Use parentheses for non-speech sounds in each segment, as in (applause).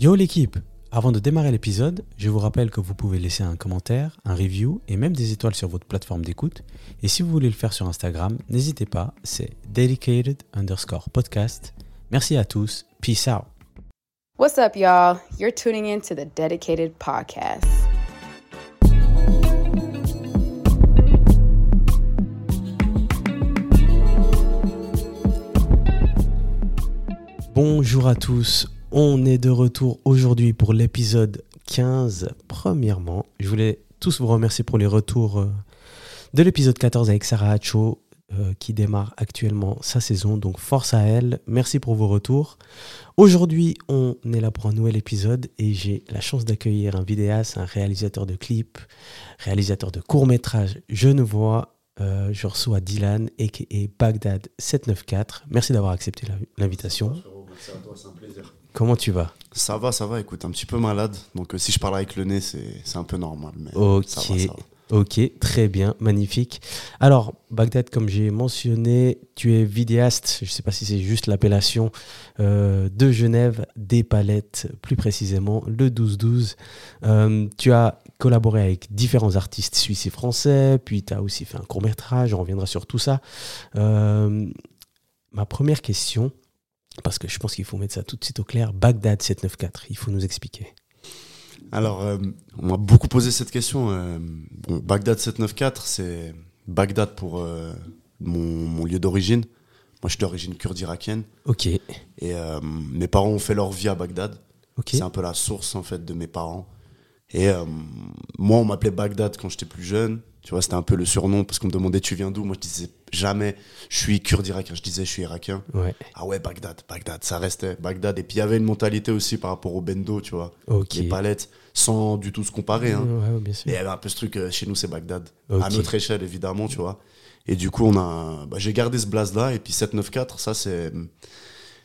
Yo l'équipe Avant de démarrer l'épisode, je vous rappelle que vous pouvez laisser un commentaire, un review et même des étoiles sur votre plateforme d'écoute. Et si vous voulez le faire sur Instagram, n'hésitez pas, c'est dedicated underscore podcast. Merci à tous, peace out. What's up, y'all? You're tuning in to the Dedicated Podcast. Bonjour à tous, on est de retour aujourd'hui pour l'épisode 15. Premièrement, je voulais tous vous remercier pour les retours euh, de l'épisode 14 avec Sarah Hacho euh, qui démarre actuellement sa saison. Donc force à elle, merci pour vos retours. Aujourd'hui, on est là pour un nouvel épisode et j'ai la chance d'accueillir un vidéaste, un réalisateur de clips, réalisateur de courts-métrages genevois. Euh, je reçois Dylan, et Bagdad 794. Merci d'avoir accepté l'invitation. C'est un plaisir. Comment tu vas? Ça va, ça va, écoute, un petit peu malade. Donc euh, si je parle avec le nez, c'est un peu normal. Mais Ok. ça va, ça va. Ok, très bien, magnifique. Alors, Bagdad, comme j'ai mentionné, tu es vidéaste, je ne sais pas si c'est juste l'appellation, euh, de Genève, des palettes, plus précisément, le 12-12. Euh, tu as collaboré avec différents artistes suisses et français, puis tu as aussi fait un court métrage, on reviendra sur tout ça. Euh, ma première question, parce que je pense qu'il faut mettre ça tout de suite au clair, Bagdad 794, il faut nous expliquer. Alors, euh, on m'a beaucoup posé cette question. euh, bon, Bagdad 794, c'est Bagdad pour euh, mon, mon lieu d'origine. Moi, je suis d'origine kurde irakienne. Ok, Et euh, mes parents ont fait leur vie à Bagdad. ok, C'est un peu la source, en fait, de mes parents. Et moi, on m'appelait Bagdad quand j'étais plus jeune. Tu vois, c'était un peu le surnom parce qu'on me demandait tu viens d'où? Moi, je disais jamais je suis kurde irakien. Je disais je suis irakien. ouais, Ah ouais, Bagdad, Bagdad, ça restait Bagdad. Et puis il y avait une mentalité aussi par rapport au bendo, tu vois, ok. les palettes, sans du tout se comparer. Hein. Ouais, bien sûr. Mais il y avait un peu ce truc, euh, chez nous c'est Bagdad, à notre échelle évidemment, tu vois. Et du coup, on a, bah, j'ai gardé ce blaze là. Et puis 794, ça c'est,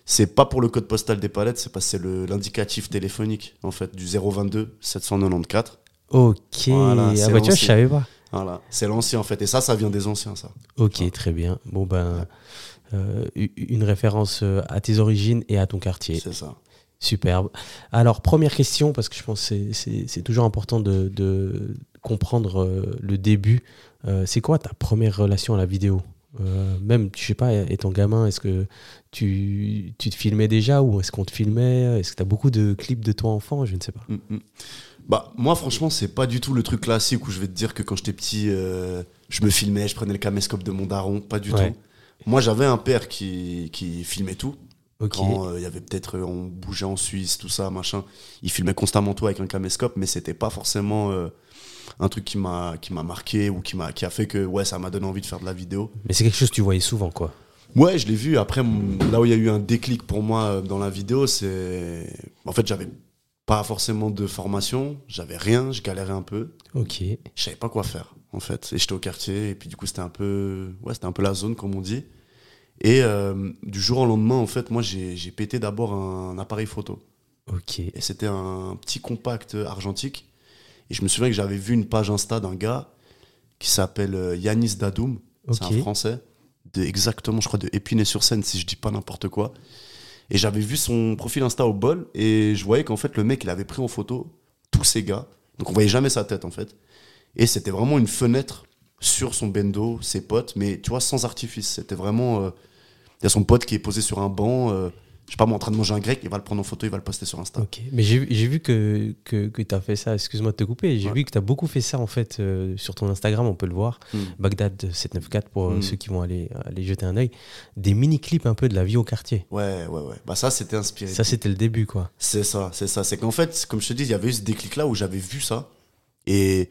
c'est pas pour le code postal des palettes, c'est parce que c'est l'indicatif téléphonique en fait du 022 794. Ok, Voilà, ah bah tu vois, je savais pas. Voilà, c'est l'ancien en fait. Et ça, ça vient des anciens, ça. Ok, très bien. Bon ben, euh, une référence euh, à tes origines et à ton quartier. C'est ça. Superbe. Alors, première question, parce que je pense que c'est- toujours important de, de comprendre euh, le début. Euh, c'est quoi ta première relation à la vidéo? Euh, Même, je sais pas, étant gamin, est-ce que tu, tu te filmais déjà ou est-ce qu'on te filmait? Est-ce que tu as beaucoup de clips de toi enfant? Je ne sais pas. Mm, mm. Bah, moi, franchement, c'est pas du tout le truc classique où je vais te dire que quand j'étais petit, euh, je me filmais, je prenais le caméscope de mon daron. Pas du Ouais. tout. Moi, j'avais un père qui, qui filmait tout. Quand euh, il y avait peut-être, euh, on bougeait en Suisse, tout ça, machin. Il filmait constamment tout avec un caméscope, mais c'était pas forcément un truc qui m'a qui m'a marqué ou qui, m'a, qui a fait que ouais, ça m'a donné envie de faire de la vidéo. Mais c'est quelque chose que tu voyais souvent, quoi. Ouais, je l'ai vu. Après, là où il y a eu un déclic pour moi dans la vidéo, c'est. En fait, j'avais pas forcément de formation, j'avais rien, je galérais un peu. Ok. Je savais pas quoi faire, en fait. Et j'étais au quartier, et puis du coup, c'était un peu. Ouais, c'était un peu la zone, comme on dit. Et euh, du jour au lendemain, en fait, moi, j'ai pété d'abord un, appareil photo. Ok. Et c'était un petit compact argentique. Et je me souviens que j'avais vu une page Insta d'un gars qui s'appelle euh, Yanis Dadoum. C'est Ok. un français. De, exactement, je crois, de Épinay-sur-Seine, si je dis pas n'importe quoi. Et j'avais vu son profil Insta au bol. Et je voyais qu'en fait, le mec, il avait pris en photo tous ces gars. Donc on voyait jamais sa tête, en fait. Et c'était vraiment une fenêtre sur son bendo, ses potes, mais tu vois, sans artifice. C'était vraiment. euh, Il y a son pote qui est posé sur un banc. euh, je sais pas, moi, en train de manger un grec, il va le prendre en photo, il va le poster sur Insta. Ok, mais j'ai vu que, que, que tu as fait ça, excuse-moi de te couper, j'ai Ouais. vu que tu as beaucoup fait ça en fait euh, sur ton Instagram, on peut le voir, Mm. Bagdad794 pour euh, Mm. ceux qui vont aller, aller jeter un œil, des mini-clips un peu de la vie au quartier. Ouais, ouais, ouais. Bah ça, c'était inspiré. Ça c'était le début quoi. C'est ça, c'est ça. C'est qu'en fait, comme je te dis, il y avait eu ce déclic-là où j'avais vu ça. Et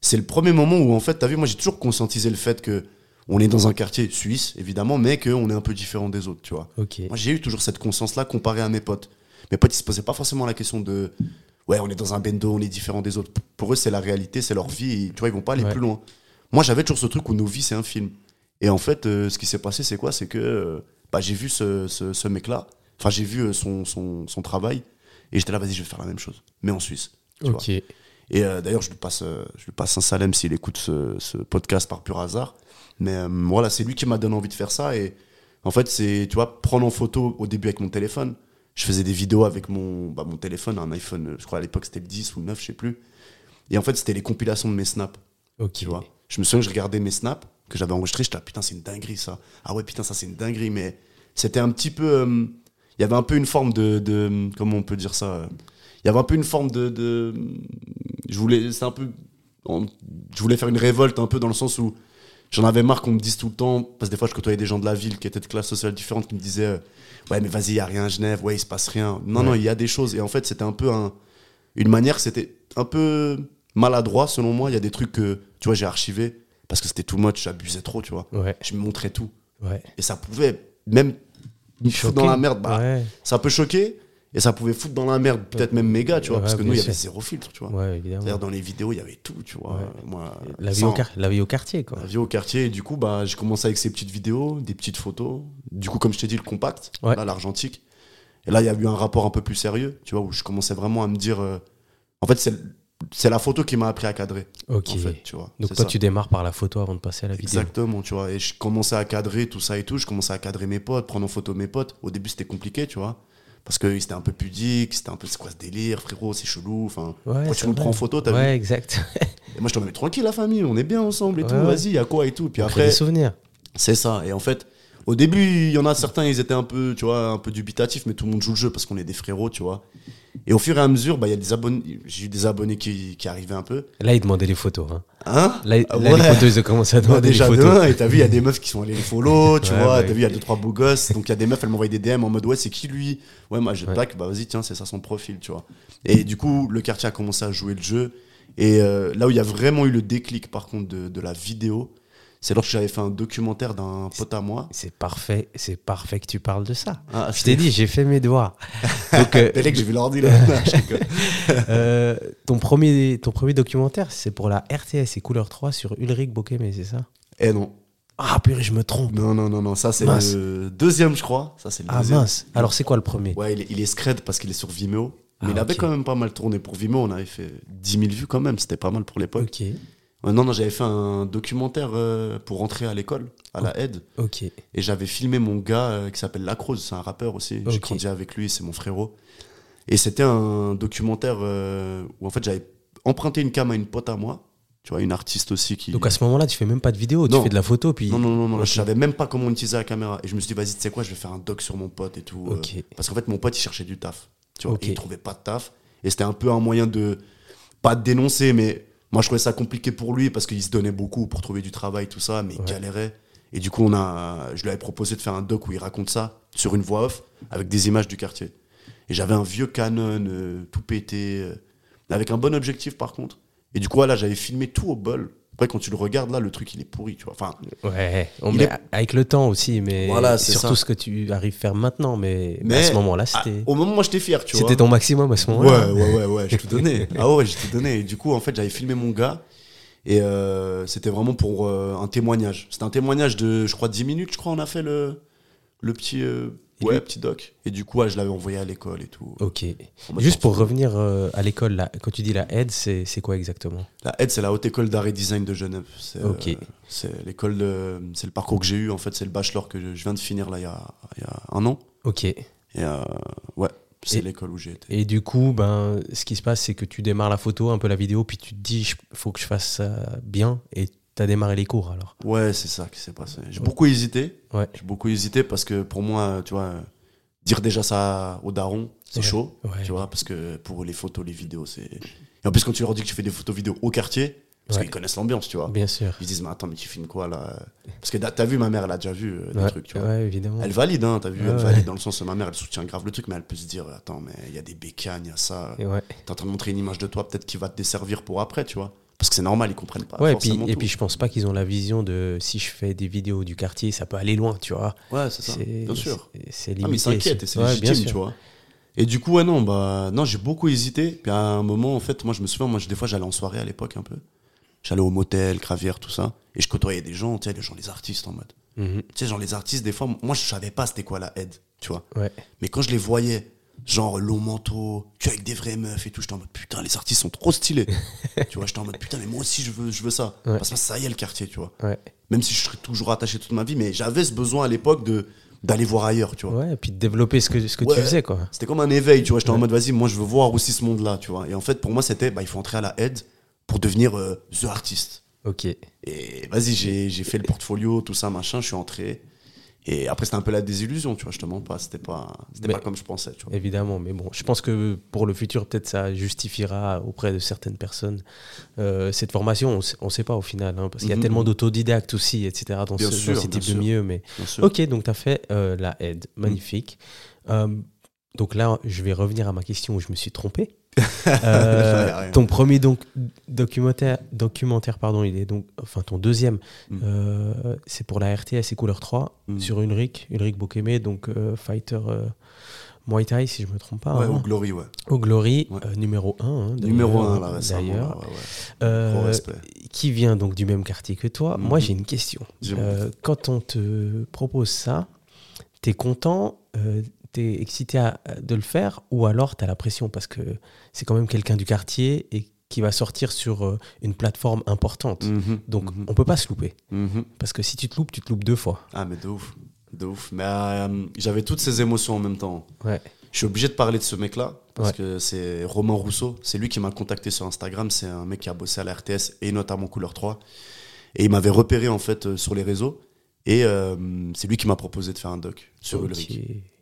c'est le premier moment où, en fait, t'as vu, moi, j'ai toujours conscientisé le fait que on est dans un quartier suisse, évidemment, mais qu'on est un peu différent des autres, tu vois. Moi, j'ai eu toujours cette conscience-là comparé à mes potes. Mes potes, ils se posaient pas forcément la question de ouais, on est dans un bendo, on est différent des autres. Pour eux, c'est la réalité, c'est leur vie, et, tu vois, ils vont pas aller Ouais. plus loin. Moi, j'avais toujours ce truc où nos vies, c'est un film. Et en fait, euh, ce qui s'est passé, c'est quoi? C'est que euh, bah, j'ai vu ce, ce, ce mec-là, enfin, j'ai vu euh, son, son, son travail, et j'étais là, vas-y, je vais faire la même chose, mais en Suisse. tu vois. Et d'ailleurs, je lui passe, je lui passe un salem s'il écoute ce, ce podcast par pur hasard. Mais euh, voilà, c'est lui qui m'a donné envie de faire ça. Et en fait, c'est, tu vois, prendre en photo au début avec mon téléphone. je faisais des vidéos avec mon, bah, mon téléphone, un iPhone, je crois à l'époque c'était le 10 ou le 9, je sais plus. Et en fait, c'était les compilations de mes snaps, Ok. tu vois. Je me souviens que je regardais mes snaps que j'avais enregistrés, j'étais là, putain, c'est une dinguerie ça. Ah ouais, putain, ça c'est une dinguerie, mais c'était un petit peu. euh, Il y avait un peu une forme de. de comment on peut dire ça euh, Il y avait un peu une forme de. de je voulais. C'est un peu. Je voulais faire une révolte un peu dans le sens où j'en avais marre qu'on me dise tout le temps, parce que des fois je côtoyais des gens de la ville qui étaient de classes sociales différentes qui me disaient euh, Ouais, mais vas-y, il n'y a rien à Genève, ouais, il se passe rien. Non, Ouais. non, il y a des choses. Et en fait, c'était un peu un, une manière, c'était un peu maladroit selon moi. Il y a des trucs que, tu vois, j'ai archivé parce que c'était too much, j'abusais trop, tu vois. Ouais. Je me montrais tout. Ouais. Et ça pouvait même dans la merde. Bah. Ça peut choquer et ça pouvait foutre dans la merde, peut-être même méga, tu vois, Ouais, parce que nous, il y avait zéro filtre, tu vois. Ouais. C'est-à-dire, dans les vidéos, il y avait tout, tu vois. Ouais. Moi, La vie, sans- au quar- la vie au quartier, quoi. la vie au quartier. Et du coup, bah, j'ai commencé avec ces petites vidéos, des petites photos. Du coup, comme je t'ai dit, le compact, là, l'argentique. Et là, il y a eu un rapport un peu plus sérieux, tu vois, où je commençais vraiment à me dire. euh, En fait, c'est c'est la photo qui m'a appris à cadrer, Ok. en fait, tu vois. Donc toi, ça. tu démarres par la photo avant de passer à la vidéo. Exactement, tu vois. Et je commençais à cadrer tout ça et tout. Je commençais à cadrer mes potes, prendre en photo mes potes. Au début, c'était compliqué, tu vois. Parce que c'était un peu pudique, c'était un peu c'est quoi ce délire, frérot, c'est chelou. Enfin, Ouais, c'est tu vrai. prends en photo, t'as Ouais, vu exact. (laughs) Et moi, je t'en mets tranquille, la famille, on est bien ensemble et Ouais, tout. Vas-y, a quoi et tout. Puis On après, des souvenirs. c'est ça. Et en fait, au début, il y en a certains, ils étaient un peu, tu vois, un peu dubitatifs, mais tout le monde joue le jeu parce qu'on est des frérots, tu vois. Et au fur et à mesure, bah, y a des abonnés, j'ai eu des abonnés qui, qui arrivaient un peu. Là, ils demandaient les photos. Hein. Hein? Là, Ah là, ouais. les photos, ils ont commencé à demander déjà les photos. un, et t'as vu, il y a des meufs qui sont allées les follow, (laughs) tu Ouais, vois, ouais. t'as vu, il y a deux, trois beaux gosses, donc il y a des meufs, elles m'envoyaient des DM en mode, ouais, c'est qui lui? Ouais, moi, j'ai tac, bah vas-y, tiens, c'est ça son profil, tu vois. Et du coup, le quartier a commencé à jouer le jeu, et euh, là où il y a vraiment eu le déclic, par contre, de, de la vidéo, c'est lorsque j'avais fait un documentaire d'un pote à moi. C'est parfait, c'est parfait que tu parles de ça. Ah, Je t'ai dit, j'ai fait mes devoirs. (laughs) Donc, euh, que j'ai vu l'ordi, là. (laughs) Euh, ton, premier, ton premier documentaire, c'est pour la RTS et Couleur 3 sur Ulrich Bokeme, c'est ça? Eh non. Ah, purée, je me trompe. Non, non, non, non, ça c'est le deuxième, je crois. Ça c'est le Ah deuxième. mince. Alors, c'est quoi le premier? Ouais, il est, il est scred parce qu'il est sur Vimeo. Mais Ah, il avait quand même pas mal tourné pour Vimeo. On avait fait 10 000 vues quand même. C'était pas mal pour l'époque. Ok, Ouais, non, non, j'avais fait un documentaire euh, pour rentrer à l'école, à la aide. ok. Et j'avais filmé mon gars euh, qui s'appelle Lacrose. C'est un rappeur aussi. J'ai Ok. grandi avec lui. C'est mon frérot. Et c'était un documentaire euh, où en fait j'avais emprunté une cam à une pote à moi. Tu vois, une artiste aussi qui. Donc à ce moment-là, tu fais même pas de vidéo, tu Non. fais de la photo, puis... Non, non, non, non, Ok. je savais même pas comment utiliser la caméra. Et je me suis dit, vas-y, tu sais quoi, je vais faire un doc sur mon pote et tout. euh, Ok. parce qu'en fait, mon pote, il cherchait du taf. Tu vois, Ok. et il trouvait pas de taf. Et c'était un peu un moyen de, pas de dénoncer, mais moi, je trouvais ça compliqué pour lui parce qu'il se donnait beaucoup pour trouver du travail, tout ça, mais il galérait. Et du coup, on a, je lui avais proposé de faire un doc où il raconte ça sur une voix off avec des images du quartier. Et j'avais un vieux Canon euh, tout pété, euh, avec un bon objectif par contre. Et du coup, là, j'avais filmé tout au bol. Après, quand tu le regardes, là, le truc, il est pourri, tu vois. Enfin, Ouais, on met est- avec le temps aussi, mais Voilà, surtout ça. ce que tu arrives à faire maintenant, mais, Mais à ce moment-là, c'était au moment, moi, j'étais fier, tu vois. c'était ton maximum à ce moment-là. Ouais, ouais, ouais, ouais, je te donnais. (laughs) ah ouais, je te donnais. Et du coup, en fait, j'avais filmé mon gars. Et euh, c'était vraiment pour euh, un témoignage. C'était un témoignage de, je crois, 10 minutes, je crois, on a fait le, le petit, euh, Et ouais, lui- petit doc. Et du coup, ouais, je l'avais envoyé à l'école et tout. Ok. Juste pour revenir euh, à l'école, là, quand tu dis la aide, c'est quoi exactement? La HED, c'est la Haute École d'Art et Design de Genève. C'est Ok. euh, c'est l'école de. C'est le parcours que j'ai eu, en fait, c'est le bachelor que je je viens de finir là il y a, il y a un an. Ok. Et euh, ouais, c'est l'école où j'ai été. Et du coup, ben, ce qui se passe, c'est que tu démarres la photo, un peu la vidéo, puis tu te dis, il faut que je fasse ça bien, et tu as démarré les cours alors. Ouais, c'est ça qui s'est passé. J'ai beaucoup hésité. Ouais. J'ai beaucoup hésité parce que pour moi, tu vois, dire déjà ça aux darons, c'est Ouais, chaud. ouais. Tu vois, parce que pour les photos, les vidéos, c'est. Et en plus, quand tu leur dis que tu fais des photos vidéo au quartier, parce qu'ils connaissent l'ambiance, tu vois. Bien sûr. Ils se disent, mais attends, mais tu filmes quoi là? Parce que t'as t'as vu, ma mère, elle a déjà vu euh, des Ouais, trucs, tu vois. ouais, évidemment. Elle valide, hein, t'as vu, elle valide dans le sens ma mère, elle soutient grave le truc, mais elle peut se dire, attends, mais il y a des bécanes, il y a ça. Et ouais. T'es en train de montrer une image de toi, peut-être qui va te desservir pour après, tu vois. Parce que c'est normal, ils comprennent pas. ouais, et puis, et puis je pense pas qu'ils ont la vision de si je fais des vidéos du quartier, ça peut aller loin, tu vois. Ouais, c'est ça, bien sûr. c'est- Ah, mais ils s'inquiètent et c'est Ouais, légitime, tu vois. Et du coup, ouais, non, bah, non, j'ai beaucoup hésité. Puis à un moment, en fait, moi, je me souviens, moi, des fois, j'allais en soirée à l'époque un peu. J'allais au motel, Gravière, tout ça. Et je côtoyais des gens, tu sais, les gens, les artistes en mode. Mhm. Tu sais, genre, les artistes, des fois, moi, je savais pas c'était quoi la aide, tu vois. Ouais. Mais quand je les voyais, genre long manteau, tu vois, avec des vraies meufs et tout, j'étais en mode putain, les artistes sont trop stylés. (laughs) tu vois, j'étais en mode putain, mais moi aussi, je veux, je veux ça. Ouais. Parce que ça y est, le quartier, tu vois. Ouais. Même si je serais toujours attaché toute ma vie, mais j'avais ce besoin à l'époque de d'aller voir ailleurs, tu vois. Ouais, et puis de développer ce que, ce que Ouais. tu faisais, quoi. C'était comme un éveil, tu vois. J'étais en mode, vas-y, moi, je veux voir aussi ce monde-là, tu vois. Et en fait, pour moi, c'était, bah, il faut entrer à la aide pour devenir euh, the artiste. Ok. Et vas-y, j'ai j'ai fait le portfolio, tout ça, machin, je suis entré. Et après, c'était un peu la désillusion, tu vois, je te mens pas. C'était pas, c'était pas comme je pensais, tu vois. Évidemment, mais bon, je pense que pour le futur, peut-être ça justifiera auprès de certaines personnes euh, cette formation. On ne sait pas au final, hein, parce qu'il y a Mhm. tellement d'autodidactes aussi, etc., dans, Bien ce, sûr, dans ces types de milieux. Mais... Ok, donc tu as fait euh, la aide, magnifique. Euh, donc là, je vais revenir à ma question où je me suis trompé. Euh, (laughs) ton premier donc, documentaire, documentaire, pardon, il est donc, enfin ton deuxième, Mm. euh, c'est pour la RTS et Couleur 3 Mm. sur Ulrich, Ulrich Bokeme, donc euh, fighter Muay Thai si je me trompe pas. Ouais, hein. au Glory, ouais. Au Glory, Ouais. numéro 1. Numéro 1, là. D'ailleurs, ouais, qui vient donc du même quartier que toi. Mhm. Moi, j'ai une question. Quand on te propose ça, t'es content, euh, t'es excité à- de le faire, ou alors t'as la pression parce que c'est quand même quelqu'un du quartier et qui va sortir sur euh, une plateforme importante. Mhm, Donc, mhm, on peut pas se louper. mhm. Parce que si tu te loupes, tu te loupes deux fois. Ah, mais de ouf. De ouf. Mais euh, j'avais toutes ces émotions en même temps. Ouais. Je suis obligé de parler de ce mec-là parce Ouais. que c'est Romain Rousseau. C'est lui qui m'a contacté sur Instagram. C'est un mec qui a bossé à la RTS et notamment Couleur 3. Et il m'avait repéré en fait euh, sur les réseaux. Et euh, c'est lui qui m'a proposé de faire un doc sur Ok. Ulrich.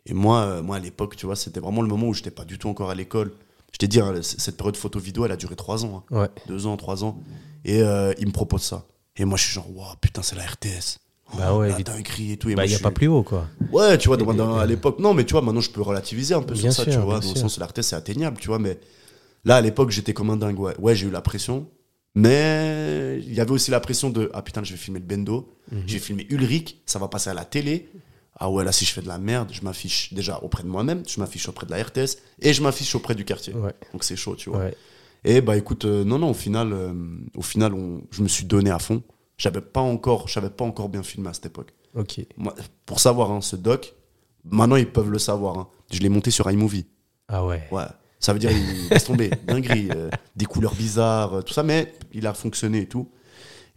Et moi, euh, moi à l'époque, tu vois, c'était vraiment le moment où j'étais pas du tout encore à l'école. Je t'ai dit, hein, cette période photo-vidéo, elle a duré trois ans. hein. Ouais. deux ans, trois ans. Et euh, il me propose ça. Et moi, je suis genre, waouh, putain, c'est la RTS. Bah ouais, la dinguerie et tout. Et Bah, il n'y a pas plus haut, quoi. Ouais, tu vois, dans- à l'époque. Non, mais tu vois, maintenant, je peux relativiser un peu Bien sur ça, tu vois, dans le sens où la RTS, c'est atteignable, tu vois. Mais là, à l'époque, j'étais comme un dingue. Ouais, ouais j'ai eu la pression. Mais il y avait aussi la pression de, ah putain, je vais filmer le Bendo. Mhm. Je vais filmer Ulrich. Ça va passer à la télé. Ah ouais, là, si je fais de la merde, je m'affiche déjà auprès de moi-même, je m'affiche auprès de la RTS et je m'affiche auprès du quartier. Ouais. Donc c'est chaud, tu vois. Ouais. Et bah écoute, euh, non, non, au final, euh, au final on, je me suis donné à fond. J'avais pas encore, j'avais pas encore bien filmé à cette époque. Ok. Moi, pour savoir, hein, ce doc, maintenant ils peuvent le savoir. hein. Je l'ai monté sur iMovie. Ah ouais. Ouais. Ça veut dire, il laisse tomber, (laughs) dinguerie, euh, des couleurs bizarres, tout ça, mais il a fonctionné et tout.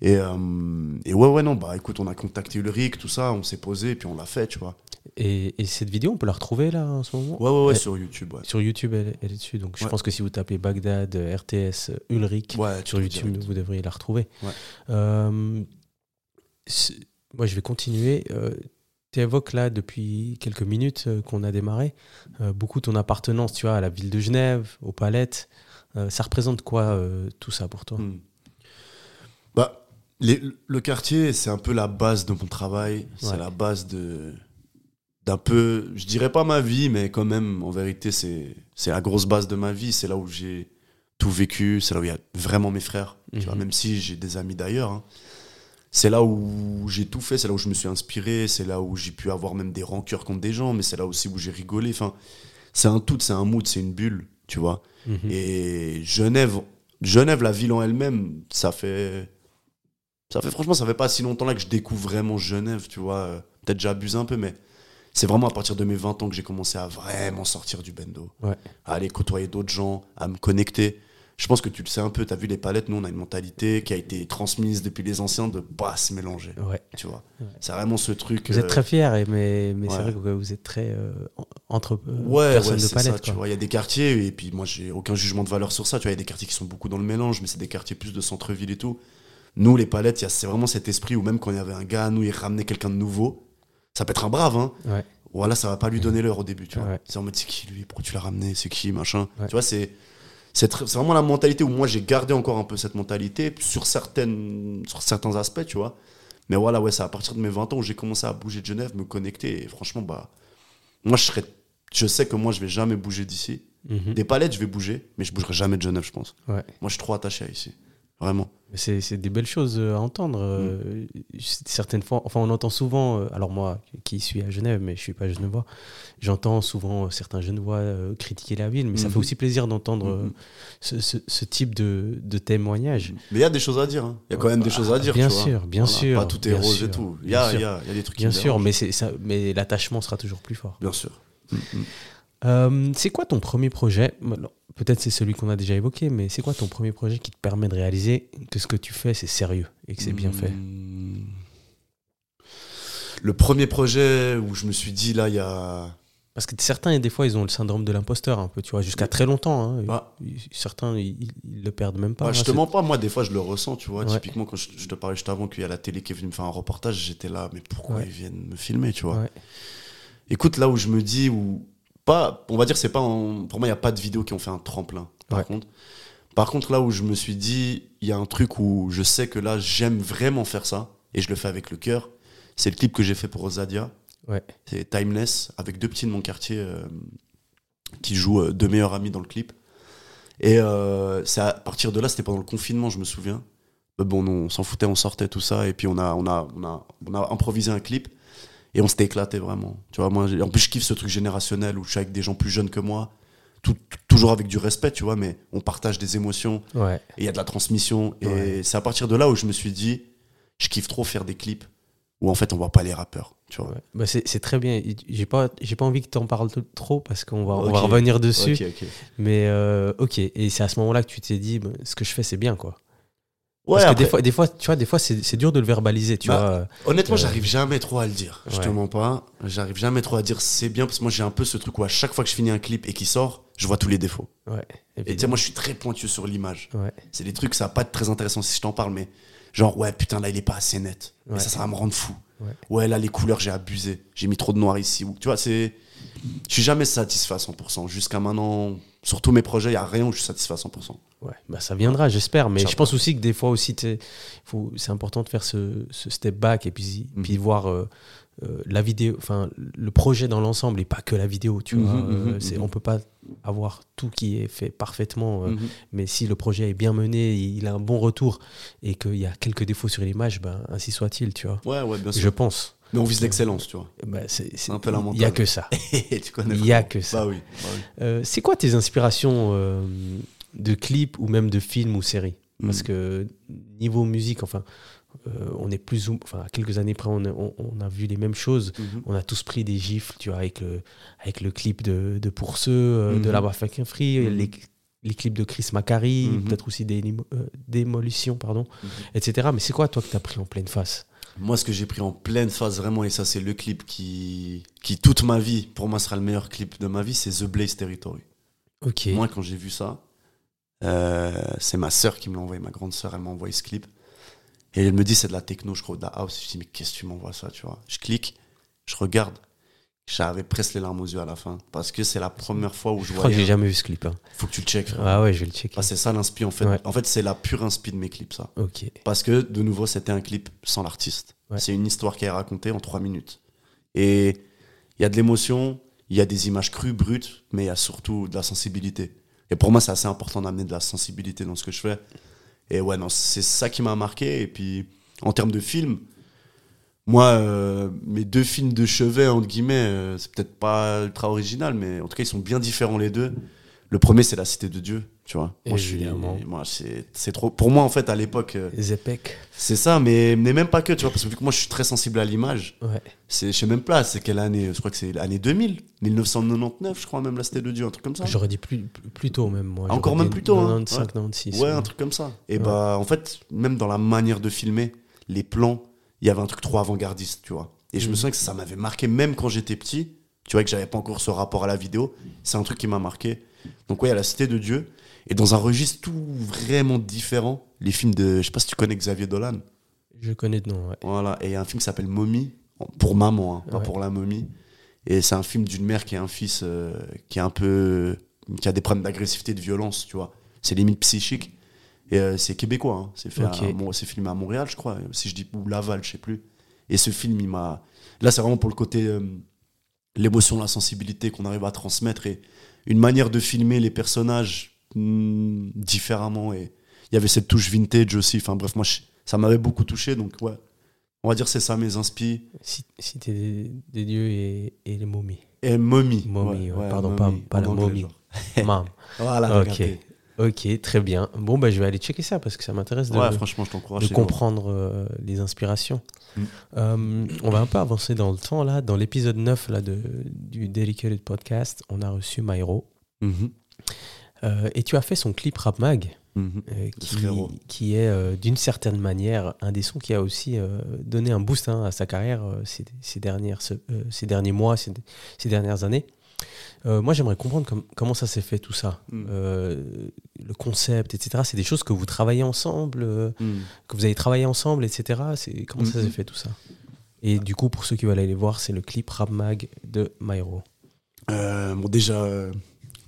Et, euh, et ouais, ouais, non, bah écoute, on a contacté Ulrich, tout ça, on s'est posé, puis on l'a fait, tu vois. Et, et cette vidéo, on peut la retrouver là en ce moment? Ouais, ouais, ouais, sur YouTube, ouais. Sur YouTube, elle, elle est dessus. Donc je Ouais. pense que si vous tapez Bagdad, euh, RTS, euh, Ulrich, Ouais, sur tu YouTube, direct. vous devriez la retrouver. Ouais. Euh, moi, je vais continuer. tu évoques là, depuis quelques minutes euh, qu'on a démarré, euh, beaucoup ton appartenance tu vois, à la ville de Genève, aux palettes. Euh, ça représente quoi euh, tout ça pour toi? Hmm. Les- le quartier, c'est un peu la base de mon travail. C'est Ouais. la base de d'un peu, je dirais pas ma vie, mais quand même, en vérité, c'est c'est la grosse base de ma vie. C'est là où j'ai tout vécu. C'est là où il y a vraiment mes frères. Tu vois, Mhm. même si j'ai des amis d'ailleurs. hein. C'est là où j'ai tout fait. C'est là où je me suis inspiré. C'est là où j'ai pu avoir même des rancœurs contre des gens. Mais c'est là aussi où j'ai rigolé. Enfin, c'est un tout, c'est un mood, c'est une bulle. Tu vois. Mhm. Et Genève, Genève, la ville en elle-même, ça fait. Ça fait franchement, ça fait pas si longtemps là que je découvre vraiment Genève, tu vois. Peut-être j'abuse un peu, mais c'est vraiment à partir de mes 20 ans que j'ai commencé à vraiment sortir du bendo. Ouais. À aller côtoyer d'autres gens, à me connecter. Je pense que tu le sais un peu, tu as vu les palettes, nous on a une mentalité qui a été transmise depuis les anciens de pas se mélanger, Ouais. tu vois. Ouais. C'est vraiment ce truc. Vous êtes euh, très fiers, mais, mais c'est vrai que vous êtes très euh, en- entre euh, Ouais, personnes de palette. ça, tu vois. Il y a des quartiers, et puis moi, j'ai aucun jugement de valeur sur ça. Tu vois, il y a des quartiers qui sont beaucoup dans le mélange, mais c'est des quartiers plus de centre-ville et tout. Nous, les palettes, c'est vraiment cet esprit où même quand il y avait un gars, nous, il ramenait quelqu'un de nouveau. Ça peut être un brave, hein. Ouais. Voilà, ça va pas lui donner l'heure au début, tu vois. Ouais. C'est en mode, c'est qui lui? Pourquoi tu l'as ramené? C'est qui Machin? Ouais. Tu vois, c'est. C'est vraiment la mentalité où moi j'ai gardé encore un peu cette mentalité sur, certaines, sur certains aspects, tu vois. Mais voilà, ouais, c'est à partir de mes 20 ans où j'ai commencé à bouger de Genève, me connecter. Et franchement, bah, moi je serais. Je sais que moi je vais jamais bouger d'ici. Mhm. Des palettes, je vais bouger, mais je bougerai jamais de Genève, je pense. Ouais. Moi, je suis trop attaché à ici. Vraiment. C'est des belles choses euh, à entendre. euh, Certaines fois, enfin, on entend souvent, euh, alors moi qui suis à Genève, mais je suis pas genevois, j'entends souvent certains genevois critiquer la ville, mais ça Mhm. fait aussi plaisir d'entendre Mhm. ce, ce- ce type de, de témoignage. Mais il y a des choses à dire. hein. Il y a quand même des choses à dire. Bien tu vois. sûr, bien sûr, Pas tout est rose sûr, et tout. Il y a, y a- y a des trucs Bien sûr, mais, ça, mais l'attachement sera toujours plus fort. Bien sûr. Euh, c'est quoi ton premier projet? Peut-être c'est celui qu'on a déjà évoqué, mais c'est quoi ton premier projet qui te permet de réaliser que ce que tu fais, c'est sérieux et que c'est bien fait? Mm. Le premier projet où je me suis dit, là, il y a. Parce que certains, des fois, ils ont le syndrome de l'imposteur un peu, tu vois, jusqu'à très longtemps. hein. Bah. Certains, ils, ils le perdent même pas. Bah, je te mens pas, moi, des fois, je le ressens, tu vois. Ouais. Typiquement, quand je, je te parlais juste avant qu'il y a la télé qui est venue me faire un reportage, j'étais là, mais pourquoi Ouais. ils viennent me filmer, tu vois? Ouais. Écoute, là où je me dis, où pas, on va dire, c'est pas en- pour moi, il n'y a pas de vidéos qui ont fait un tremplin, par Ouais. contre. Par contre, là où je me suis dit, il y a un truc où je sais que là, j'aime vraiment faire ça, et je le fais avec le cœur, c'est le clip que j'ai fait pour Rosadia. Ouais. C'est Timeless, avec deux petits de mon quartier euh, qui jouent euh, deux meilleurs amis dans le clip. Et euh, c'est à partir de là, c'était pendant le confinement, je me souviens. Mais bon, on s'en foutait, on sortait, tout ça, et puis on a, on a, on a, on a improvisé un clip. Et on s'était éclaté vraiment. Tu vois, moi, en plus, je kiffe ce truc générationnel où je suis avec des gens plus jeunes que moi, tout- toujours avec du respect, tu vois, mais on partage des émotions Ouais. et il y a de la transmission. Et Ouais. c'est à partir de là où je me suis dit, je kiffe trop faire des clips où en fait on voit pas les rappeurs, tu vois. Ouais. Bah, c'est très bien. J'ai pas, j'ai pas envie que tu en parles trop parce qu'on va, on Ok. va revenir dessus. Mais euh, ok. Et c'est à ce moment-là que tu t'es dit, bah, ce que je fais, c'est bien, quoi. Ouais, Parce que après- des fois, des fois, tu vois, des fois, c'est c'est dur de le verbaliser, tu Bah, vois. Honnêtement, Euh, j'arrive jamais trop à le dire. Je te mens pas. J'arrive jamais trop à dire c'est bien parce que moi j'ai un peu ce truc où à chaque fois que je finis un clip et qu'il sort, je vois tous les défauts. Ouais. Et tu sais, moi je suis très pointueux sur l'image. Ouais. C'est des trucs, ça va pas être très intéressant si je t'en parle, mais genre, ouais, putain, là il est pas assez net. Ouais. Et ça, ça va me rendre fou. Ouais. Ouais, là les couleurs, j'ai abusé. J'ai mis trop de noir ici. Ou, tu vois, c'est. Je suis jamais satisfait à 100%. Jusqu'à maintenant, sur tous mes projets, il y a rien où je suis satisfait à 100%. Ouais, bah ça viendra, j'espère. Mais je pense aussi que des fois aussi, c'est important de faire ce, ce step back et puis, Mhm. puis voir euh, euh, la vidéo, enfin le projet dans l'ensemble et pas que la vidéo. Tu Mhm, vois, mhm, Euh, c'est- mhm. on peut pas avoir tout qui est fait parfaitement. euh. Mais si le projet est bien mené, il a un bon retour et qu'il y a quelques défauts sur l'image, ben ainsi soit-il. Tu vois. Ouais, ouais, bien sûr. Je pense. Mais on vise l'excellence, tu vois. Ben, c'est c'est- un peu la Il y a que ça. (laughs) Il y a que ça. Bah oui. bah oui. Euh, c'est quoi tes inspirations euh, de clips ou même de films ou séries Parce Mhm. que niveau musique, enfin, euh, on est plus ou enfin, quelques années près, on, a- on- on a vu les mêmes choses. Mhm. On a tous pris des gifles, tu vois, avec le, avec le clip de, de Pour ceux, euh, de Mhm. La Baffakin Free, Mhm. les, les clips de Chris Macari, peut-être aussi des euh, Démolition, pardon, etc. Mais c'est quoi, toi, que tu as pris en pleine face? Moi, ce que j'ai pris en pleine phase vraiment, et ça, c'est le clip qui, qui toute ma vie, pour moi, sera le meilleur clip de ma vie, c'est The Blaze Territory. Ok. Moi, quand j'ai vu ça, c'est ma sœur qui me l'a envoyé, ma grande sœur, elle m'a envoyé ce clip. Et elle me dit, c'est de la techno, je crois, de la house. Je dis, mais qu'est-ce que tu m'envoies ça, tu vois? Je clique, je regarde. J'avais presque les larmes aux yeux à la fin. Parce que c'est la première fois où je je crois que j'ai jamais vu ce clip. hein. Faut que tu le checkes. Ah ouais, je vais le checker. Ah, c'est ça l'inspi, en fait. Ouais. En fait, c'est la pure inspi de mes clips, ça. ok. Parce que, de nouveau, c'était un clip sans l'artiste. Ouais. C'est une histoire qui est racontée en trois minutes. Et il y a de l'émotion, il y a des images crues, brutes, mais il y a surtout de la sensibilité. Et pour moi, c'est assez important d'amener de la sensibilité dans ce que je fais. Et ouais, non, c'est ça qui m'a marqué. Et puis, en termes de films, moi, euh, mes deux films de chevet, entre guillemets, euh, c'est peut-être pas ultra original, mais en tout cas, ils sont bien différents les deux. Le premier, c'est La Cité de Dieu, tu vois. Moi, suis- Évidemment. moi, c'est trop. Pour moi, en fait, à l'époque, euh, Zepek. c'est ça, mais, mais même pas que, tu vois, parce que vu que moi, je suis très sensible à l'image, Ouais. c'est, je sais même pas, c'est quelle année Je crois que c'est l'année 2000, 1999, je crois, même La Cité de Dieu, un truc comme ça. J'aurais dit plus, plus tôt même, moi. Ah, encore même plus tôt, hein. 95, Ouais. 96. Ouais, un truc comme ça. Et Ouais. bah, en fait, même dans la manière de filmer, les plans, il y avait un truc trop avant-gardiste, tu vois. Et je me Mhm. souviens que ça m'avait marqué, même quand j'étais petit, tu vois, que j'avais pas encore ce rapport à la vidéo. C'est un truc qui m'a marqué. Donc, ouais, il y a la Cité de Dieu. Et dans un registre tout vraiment différent, les films de. Je sais pas si tu connais Xavier Dolan. Je connais de nom, ouais. Voilà. Et il y a un film qui s'appelle Mommy, pour maman, hein, pas Ouais. pour la momie. Et c'est un film d'une mère qui a un fils euh, qui est un peu. qui a des problèmes d'agressivité, de violence, tu vois. C'est limite psychique. Et euh, c'est québécois, hein. c'est fait Ok. à- bon, c'est filmé à Montréal, je crois, si je dis, ou Laval, je sais plus. Et ce film, il m'a. Là, c'est vraiment pour le côté. euh, l'émotion, la sensibilité qu'on arrive à transmettre et une manière de filmer les personnages hmm, différemment. Et il y avait cette touche vintage aussi. Enfin, bref, moi, je- ça m'avait beaucoup touché, donc ouais. On va dire c'est ça mes inspi. Ci- Cité des, des dieux et, et les momies. Et Ouais, ouais, ouais, pardon, pas, pas la momie. (laughs) Mam. (laughs) Voilà, Ok. regardez. Ok, très bien. Bon, bah, je vais aller checker ça parce que ça m'intéresse de, Ouais, franchement, je de comprendre euh, les inspirations. Mm. Euh, on va un peu avancer dans le temps. là. Dans l'épisode 9 là, de, du Dedicated Podcast, on a reçu Myro. Mhm. Euh, et tu as fait son clip Rap Mag. Mhm. euh, qui, est d'une certaine manière un des sons qui a aussi donné un boost hein, à sa carrière ces, ces dernières, ce- ces derniers mois, ces, ces dernières années. Euh, moi, j'aimerais comprendre com- comment ça s'est fait tout ça. Mm. Euh, le concept, etc. C'est des choses que vous travaillez ensemble, euh, Mhm. que vous avez travaillé ensemble, etc. C'est comment ça Mhm. s'est fait tout ça? Et du coup, pour ceux qui veulent aller voir, c'est le clip Rap Mag de Myro. Euh, bon, déjà,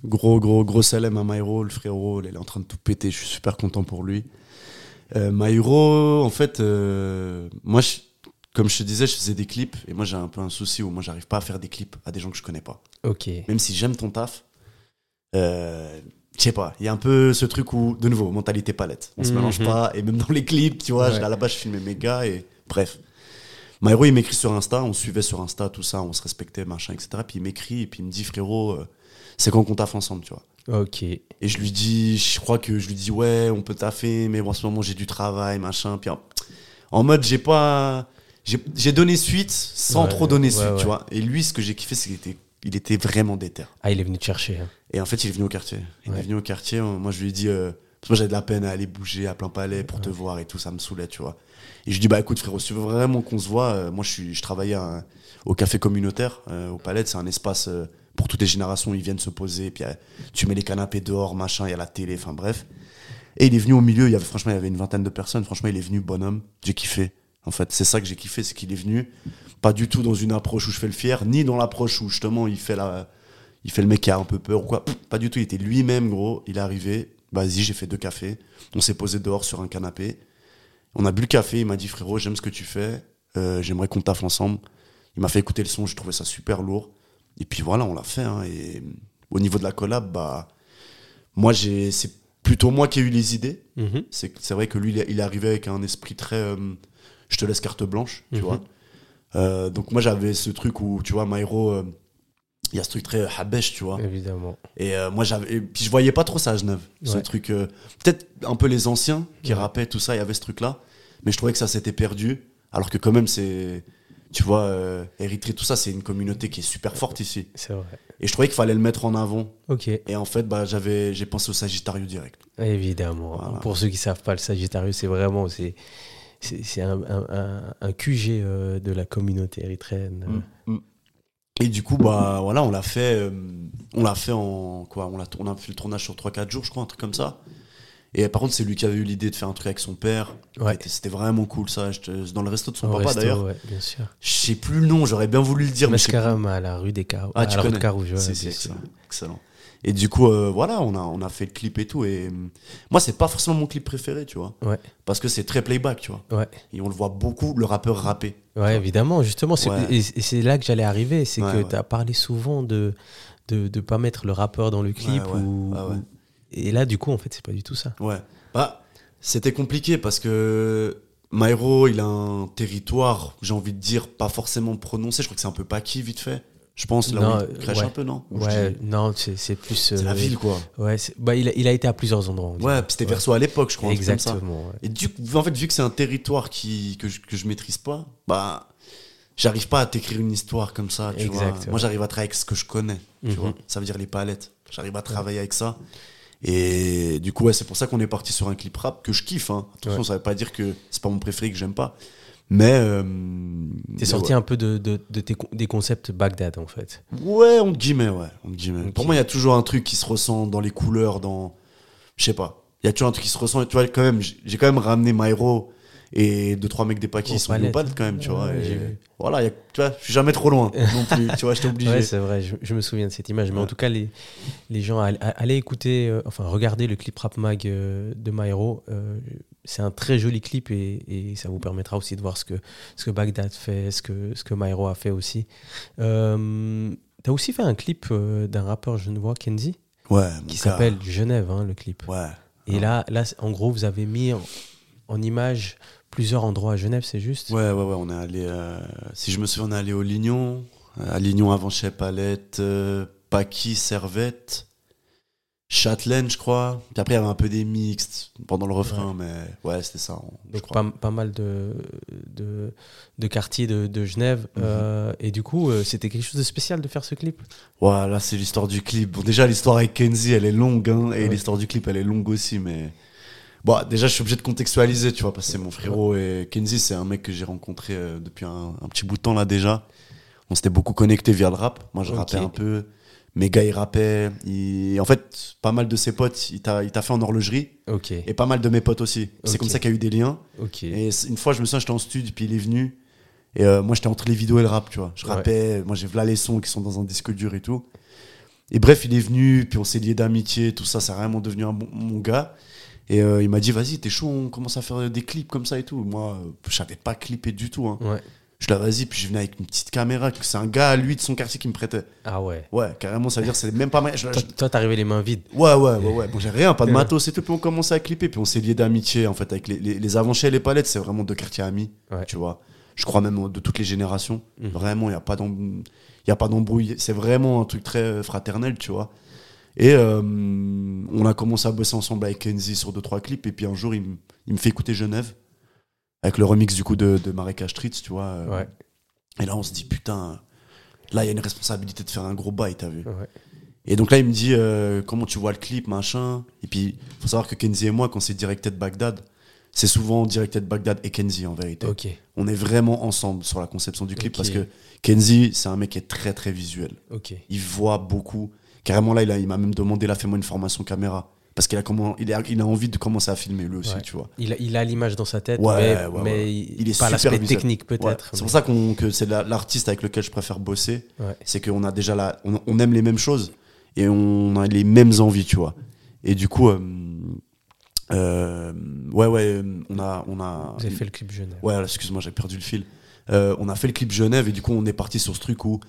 gros, gros, gros salam à Myro, le frérot, il est en train de tout péter, je suis super content pour lui. Euh, Myro, en fait, euh, moi, je- comme je te disais, je faisais des clips, et moi j'ai un peu un souci où moi j'arrive pas à faire des clips à des gens que je connais pas. Ok. Même si j'aime ton taf, euh, je sais pas, il y a un peu ce truc où, de nouveau, mentalité palette. On se Mhm. mélange pas, et même dans les clips, tu vois, Ouais. à la base je filmais mes gars, et bref. Myro, il m'écrit sur Insta, on suivait sur Insta, tout ça, on se respectait, machin, etc. Puis il m'écrit, et puis il me dit, frérot, euh, c'est quand qu'on taffe ensemble, tu vois. Ok. Et je lui dis, je crois que je lui dis, ouais, on peut taffer, mais bon, en ce moment j'ai du travail, machin. Puis en, en mode, j'ai pas. J'ai donné suite sans Ouais, trop donner ouais, suite, ouais. tu vois. Et lui, ce que j'ai kiffé, c'est qu'il était, il était vraiment déter. Ah, il est venu te chercher. hein. Et en fait, il est venu au quartier. Il est venu au quartier. Moi, je lui ai dit, euh, parce que moi, j'avais de la peine à aller bouger à plein palais pour te voir et tout, ça me saoulait, tu vois. Et je lui dis, bah écoute, frérot, si tu veux vraiment qu'on se voit, euh, moi, je, suis, je travaillais à un- au café communautaire, euh, au Palais. C'est un espace euh, pour toutes les générations. Ils viennent se poser. Puis euh, tu mets les canapés dehors, machin, il y a la télé, enfin bref. Et il est venu au milieu. Il y avait, franchement, il y avait une vingtaine de personnes. Franchement, il est venu, bonhomme. J'ai kiffé. En fait, c'est ça que j'ai kiffé, c'est qu'il est venu. Pas du tout dans une approche où je fais le fier, ni dans l'approche où justement il fait la, il fait le mec qui a un peu peur ou quoi. Pff, Pas du tout, il était lui-même, gros. Il est arrivé, vas-y, j'ai fait deux cafés. On s'est posé dehors sur un canapé. On a bu le café, il m'a dit, frérot, j'aime ce que tu fais. Euh, J'aimerais qu'on taffe ensemble. Il m'a fait écouter le son, j'ai trouvé ça super lourd. Et puis voilà, on l'a fait. hein. et au niveau de la collab, bah, moi, j'ai, c'est plutôt moi qui ai eu les idées. Mhm. C'est c'est vrai que lui, il est- il est arrivé avec un esprit très. euh, je te laisse carte blanche, tu Mhm. vois. Euh, donc moi, j'avais ce truc où, tu vois, Myro, euh, il y a ce truc très habesh, tu vois. Évidemment. Et euh, moi, j'avais. Puis je voyais pas trop ça à Genève. Ce Ouais. truc. euh, Peut-être un peu les anciens qui Ouais. rappaient, tout ça, il y avait ce truc-là. Mais je trouvais que ça s'était perdu. Alors que quand même, c'est. Tu vois, euh, Érythrée, tout ça, c'est une communauté qui est super forte ici. C'est vrai. Et je trouvais qu'il fallait le mettre en avant. Ok. Et en fait, bah, j'ai pensé au Sagittarius direct. Évidemment. Voilà. Pour ceux qui savent pas, le Sagittarius, c'est vraiment c'est un, un, un- un QG euh, de la communauté érythréenne. Mm. Et du coup, bah voilà, on l'a fait, euh, on l'a fait en quoi on, l'a, on a fait le tournage sur 3-4 jours, je crois, un truc comme ça. Et par contre, c'est lui qui avait eu l'idée de faire un truc avec son père. Ouais. C'était- C'était vraiment cool ça. Dans le resto de son Au papa resto, d'ailleurs. ouais, bien sûr. Je sais plus le nom, j'aurais bien voulu le dire. Mascaram à la rue des Carreaux. Ah, à tu la rue de connais. Carouge, ouais, C'est- bien c'est sûr. excellent. excellent. Et du coup, euh, voilà, on a, on a fait le clip et tout. Et euh, moi, c'est pas forcément mon clip préféré, tu vois. Ouais. Parce que c'est très playback, tu vois. Ouais. Et on le voit beaucoup, le rappeur rapper. Ouais, évidemment, justement. c'est- Ouais. Et, c'est là que j'allais arriver. C'est que tu as parlé souvent de de ne pas mettre le rappeur dans le clip. Ou, Ah ou- Et là, du coup, en fait, c'est pas du tout ça. Ouais. Bah, c'était compliqué parce que Myro, il a un territoire, j'ai envie de dire, pas forcément prononcé. Je crois que c'est un peu Paki, vite fait. Je pense, là Non, où il crèche ouais. un peu, non Ou Ouais, non, c'est plus. C'est la euh, ville, quoi. Ouais, bah, il, a, il a été à plusieurs endroits. Ouais, c'était Ouais. Verso à l'époque, je crois. Exactement. ouais. Et du coup, en fait, vu que c'est un territoire qui, que, je, que je maîtrise pas, bah, j'arrive pas à t'écrire une histoire comme ça, tu vois. Exact, ouais. Moi, j'arrive à travailler avec ce que je connais, tu Mhm. vois. Ça veut dire les palettes. J'arrive à travailler avec ça. Et du coup, ouais, c'est pour ça qu'on est parti sur un clip rap que je kiffe. Hein. Attention, ça veut pas dire que c'est pas mon préféré que j'aime pas. Mais. euh, T'es sorti ouais. un peu de, de, de tes des concepts Bagdad, en fait. Ouais, entre guillemets, ouais. Entre guillemets. Ok. Pour moi, il y a toujours un truc qui se ressent dans les couleurs, dans. Je sais pas. Il y a toujours un truc qui se ressent. Tu vois, quand même, j'ai quand même ramené Myro et deux, trois mecs des Pakis sont au quand même, tu vois. Ouais, et. Voilà, il y a- tu vois, je suis jamais trop loin non (laughs) plus. Tu vois, j'étais obligé. Ouais, c'est vrai, je, je me souviens de cette image. Mais en tout cas, les, les gens, all- allez écouter, euh, enfin, regardez le clip Rap Mag euh, de Myro. C'est un très joli clip et, et ça vous permettra aussi de voir ce que, ce que Bagdad fait, ce que, ce que Myro a fait aussi. Euh, T'as aussi fait un clip euh, d'un rappeur genevois, Kenzie, ouais, qui s'appelle Genève, hein, le clip. Ouais. Et là, là, en gros, vous avez mis en, en image plusieurs endroits à Genève, c'est juste? Ouais, ouais, ouais, on est allé. euh, si je me souviens, on est allé au Lignon. euh, À Lignon avant chez Palette, euh, Paki, Servette, Châtelaine, je crois. Puis après, il y avait un peu des mixtes pendant le refrain, mais ouais, c'était ça. on- Donc crois. pas, pas mal de, de, de quartiers de, de Genève. Mhm. Euh, et du coup, euh, c'était quelque chose de spécial de faire ce clip. Voilà, c'est l'histoire du clip. Bon, déjà, l'histoire avec Kenzie, elle est longue, hein, et Ouais. l'histoire du clip, elle est longue aussi, mais Bon, déjà, je suis obligé de contextualiser, tu vois, parce que c'est mon frérot et Kenzie, c'est un mec que j'ai rencontré euh, depuis un, un petit bout de temps là déjà. On s'était beaucoup connecté via le rap. Moi, je Ok. rappais un peu. Mes gars, ils rappaient. Ils- En fait, pas mal de ses potes, il t'a fait en horlogerie. Et pas mal de mes potes aussi. C'est comme ça qu'il y a eu des liens. Et une fois, je me souviens, j'étais en studio, puis il est venu. Et euh, moi, j'étais entre les vidéos et le rap, tu vois. Je Ouais. rappais, moi, j'ai là les sons qui sont dans un disque dur et tout. Et bref, il est venu, puis on s'est lié d'amitié, tout ça, ça a vraiment devenu un bon, mon gars. Et euh, il m'a dit, vas-y, t'es chaud, on commence à faire des clips comme ça et tout. Moi, euh, je savais pas clipper du tout. Hein. Ouais. Je l'ai vas-y, puis je venais avec une petite caméra, que c'est un gars, à lui, de son quartier, qui me prêtait. Ah ouais. Ouais, carrément, ça veut dire, c'est même pas mal. je- Toi, toi, t'arrivais les mains vides. Ouais, ouais, ouais, ouais. Bon, j'ai rien, pas de matos et tout. Puis on commençait à clipper. Puis on s'est lié d'amitié, en fait, avec les, les, les et les Palettes. C'est vraiment deux quartiers amis, Ouais. tu vois. Je crois même de toutes les générations. Mhm. Vraiment, il n'y a pas d'embrouille. C'est vraiment un truc très fraternel, tu vois. Et euh, on a commencé à bosser ensemble avec Kenzie sur deux, trois clips. Et puis un jour, il, me- il me fait écouter Genève. Avec le remix, du coup, de, de Marécage Streets, tu vois. euh. Ouais. Et là, on se dit, putain, là, il y a une responsabilité de faire un gros bail, t'as vu. Ouais. Et donc là, il me dit euh, comment tu vois le clip, machin. Et puis, faut savoir que Kenzie et moi, quand c'est Directed Baghdad, c'est souvent Directed Baghdad et Kenzie en vérité. Ok, On est vraiment ensemble sur la conception du clip parce que Kenzie, c'est un mec qui est très très visuel. ok. Il voit beaucoup. Carrément là, il, a- il m'a même demandé, là, fais-moi une formation caméra. Parce qu'il a, comment, il a, il a envie de commencer à filmer lui aussi, Ouais. tu vois. Il a, il a l'image dans sa tête, Ouais, mais, ouais, mais ouais. il, Il est pas super l'aspect technique peut-être. C'est mais- pour ça qu'on, que c'est la- l'artiste avec lequel je préfère bosser. C'est qu'on a déjà la, on, on aime les mêmes choses et on a les mêmes envies, tu vois. Et du coup, euh, euh, ouais, ouais, on a, on a. Vous avez fait le clip Genève. Ouais, excuse-moi, j'ai perdu le fil. Euh, on a fait le clip Genève et du coup, on est parti sur ce truc où,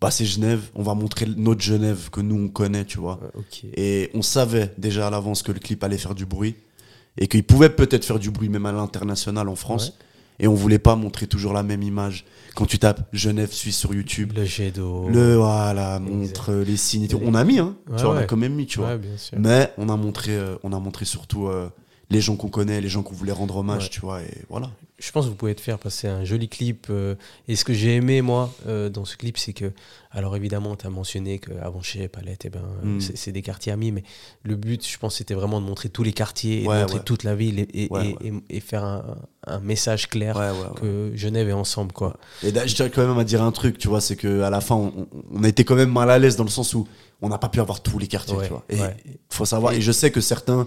bah, c'est Genève, on va montrer notre Genève que nous on connaît, tu vois. Et on savait déjà à l'avance que le clip allait faire du bruit et qu'il pouvait peut-être faire du bruit même à l'international en France. Ouais. Et on voulait pas montrer toujours la même image. Quand tu tapes Genève Suisse sur YouTube, Le jet d'eau. le voilà, montre les signes. et tout. On a mis, hein. Ouais, tu vois, on a quand même mis, tu vois. Ouais, bien sûr. Mais on a montré, euh, on a montré surtout euh, les gens qu'on connaît, les gens qu'on voulait rendre hommage, Ouais. tu vois. Et voilà. Je pense que vous pouvez te faire passer un joli clip. euh, et ce que j'ai aimé, moi, euh, dans ce clip, c'est que. Alors, évidemment, tu as mentionné qu'avant chez Palette, eh ben, euh, Mm. c'est des quartiers amis. Mais le but, je pense, c'était vraiment de montrer tous les quartiers et Ouais, de montrer ouais. toute la ville et, et- Ouais, et- et- et faire un, un message clair que Genève est ensemble, quoi. Et je tiens quand même à dire un truc, tu vois, c'est que à la fin, on, on- été quand même mal à l'aise dans le sens où on n'a pas pu avoir tous les quartiers, tu vois. Et faut savoir. Et je sais que certains,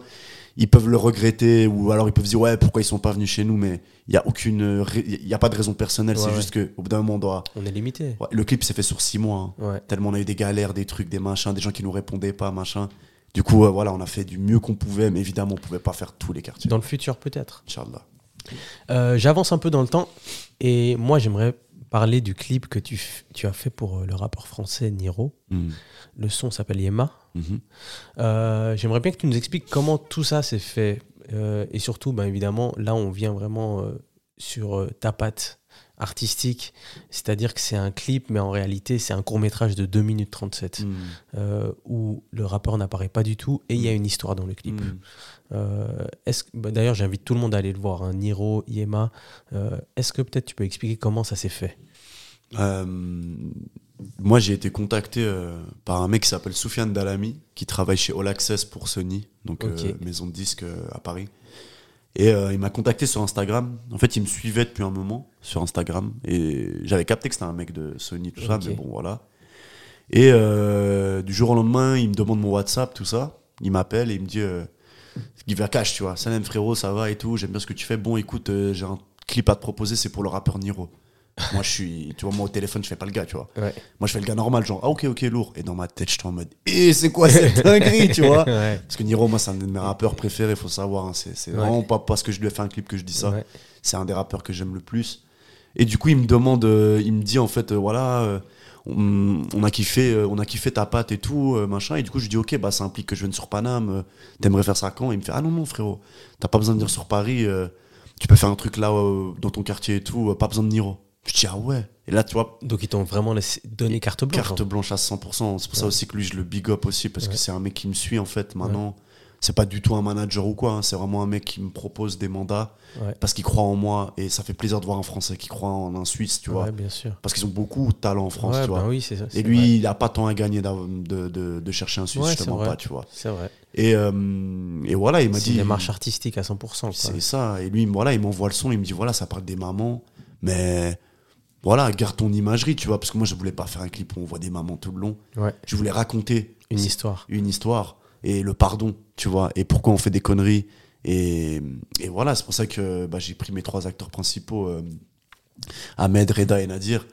ils peuvent le regretter ou alors ils peuvent dire ouais, pourquoi ils sont pas venus chez nous, mais il y a aucune, il y a pas de raison personnelle. Ouais, c'est ouais. juste que au bout d'un moment, on doit. On est limité. Ouais, le clip s'est fait sur six mois. hein. Tellement on a eu des galères, des trucs, des machins, des gens qui nous répondaient pas, machin. Du coup, euh, voilà, on a fait du mieux qu'on pouvait, mais évidemment, on pouvait pas faire tous les quartiers. Dans le futur, peut-être. Euh, J'avance un peu dans le temps et moi j'aimerais parler du clip que tu, as fait pour euh, le rappeur français Niro. Mhm. Le son s'appelle Yema. Mhm. Euh, j'aimerais bien que tu nous expliques comment tout ça s'est fait Euh, et surtout, ben, évidemment, là on vient vraiment sur euh, ta patte artistique, c'est-à-dire que c'est un clip, mais en réalité c'est un court métrage de 2 minutes 37 Mhm. euh, où le rappeur n'apparaît pas du tout et il y a une histoire dans le clip. Mhm. Euh, bah, D'ailleurs, j'invite tout le monde à aller le voir. hein, Niro, Yema. Euh, Est-ce que peut-être tu peux expliquer comment ça s'est fait? Moi, j'ai été contacté euh, par un mec qui s'appelle Soufiane Dalami, qui travaille chez All Access pour Sony, donc euh, maison de disques euh, à Paris. Et euh, il m'a contacté sur Instagram. En fait, il me suivait depuis un moment sur Instagram. Et j'avais capté que c'était un mec de Sony, tout ça, mais bon, voilà. Et euh, du jour au lendemain, il me demande mon WhatsApp, tout ça. Il m'appelle et il me dit euh, Give a cash, tu vois. Salam frérot, ça va et tout. J'aime bien ce que tu fais. Bon, écoute, euh, j'ai un clip à te proposer, c'est pour le rappeur Niro. Moi, je suis, tu vois, moi au téléphone, je fais pas le gars, tu vois. Ouais. Moi, je fais le gars normal, genre, ah ok, ok, lourd. Et dans ma tête, j'étais en mode, et c'est quoi cette (laughs) dinguerie, tu vois? Ouais. Parce que Niro, moi, c'est un de mes rappeurs préférés, faut savoir. hein. C'est Ouais. vraiment pas parce que je lui ai fait un clip que je dis ça. Ouais. C'est un des rappeurs que j'aime le plus. Et du coup, il me demande, euh, il me dit en fait, euh, voilà, euh, on, on a kiffé, on a kiffé ta patte et tout, machin. Et du coup, je lui dis, ok, bah ça implique que je vienne sur Paname. T'aimerais faire ça quand? Il me fait, ah non non frérot, t'as pas besoin de venir sur Paris. tu peux faire un truc là dans ton quartier et tout. pas besoin de Niro. Je dis ah ouais. Et là, tu vois, Donc ils t'ont vraiment laissé donné carte blanche. carte hein. blanche à 100%. C'est pour ça Ouais. aussi que lui, je le big up aussi, parce Ouais. que c'est un mec qui me suit, en fait, maintenant. C'est pas du tout un manager ou quoi, hein, c'est vraiment un mec qui me propose des mandats Ouais. parce qu'il croit en moi et ça fait plaisir de voir un Français qui croit en un Suisse, tu vois. Ouais, bien sûr. Parce qu'ils ont beaucoup de talent en France, Ouais, tu vois. ben oui, c'est ça. et c'est lui, il a pas tant à gagner de, de, de chercher un Suisse, Ouais, justement c'est pas, tu vois. C'est vrai. Et, euh, et voilà, il m'a C'est dit. une démarche artistique à 100%. quoi. C'est ça. Et lui, voilà, il m'envoie le son, il me dit voilà, ça parle des mamans, mais voilà, garde ton imagerie, tu vois, parce que moi, je voulais pas faire un clip où on voit des mamans tout le long. Ouais, Je voulais raconter une histoire. une histoire et le pardon, tu vois, et pourquoi on fait des conneries. Et, et voilà, c'est pour ça que bah, j'ai pris mes trois acteurs principaux, euh, Ahmed, Reda et Nadir,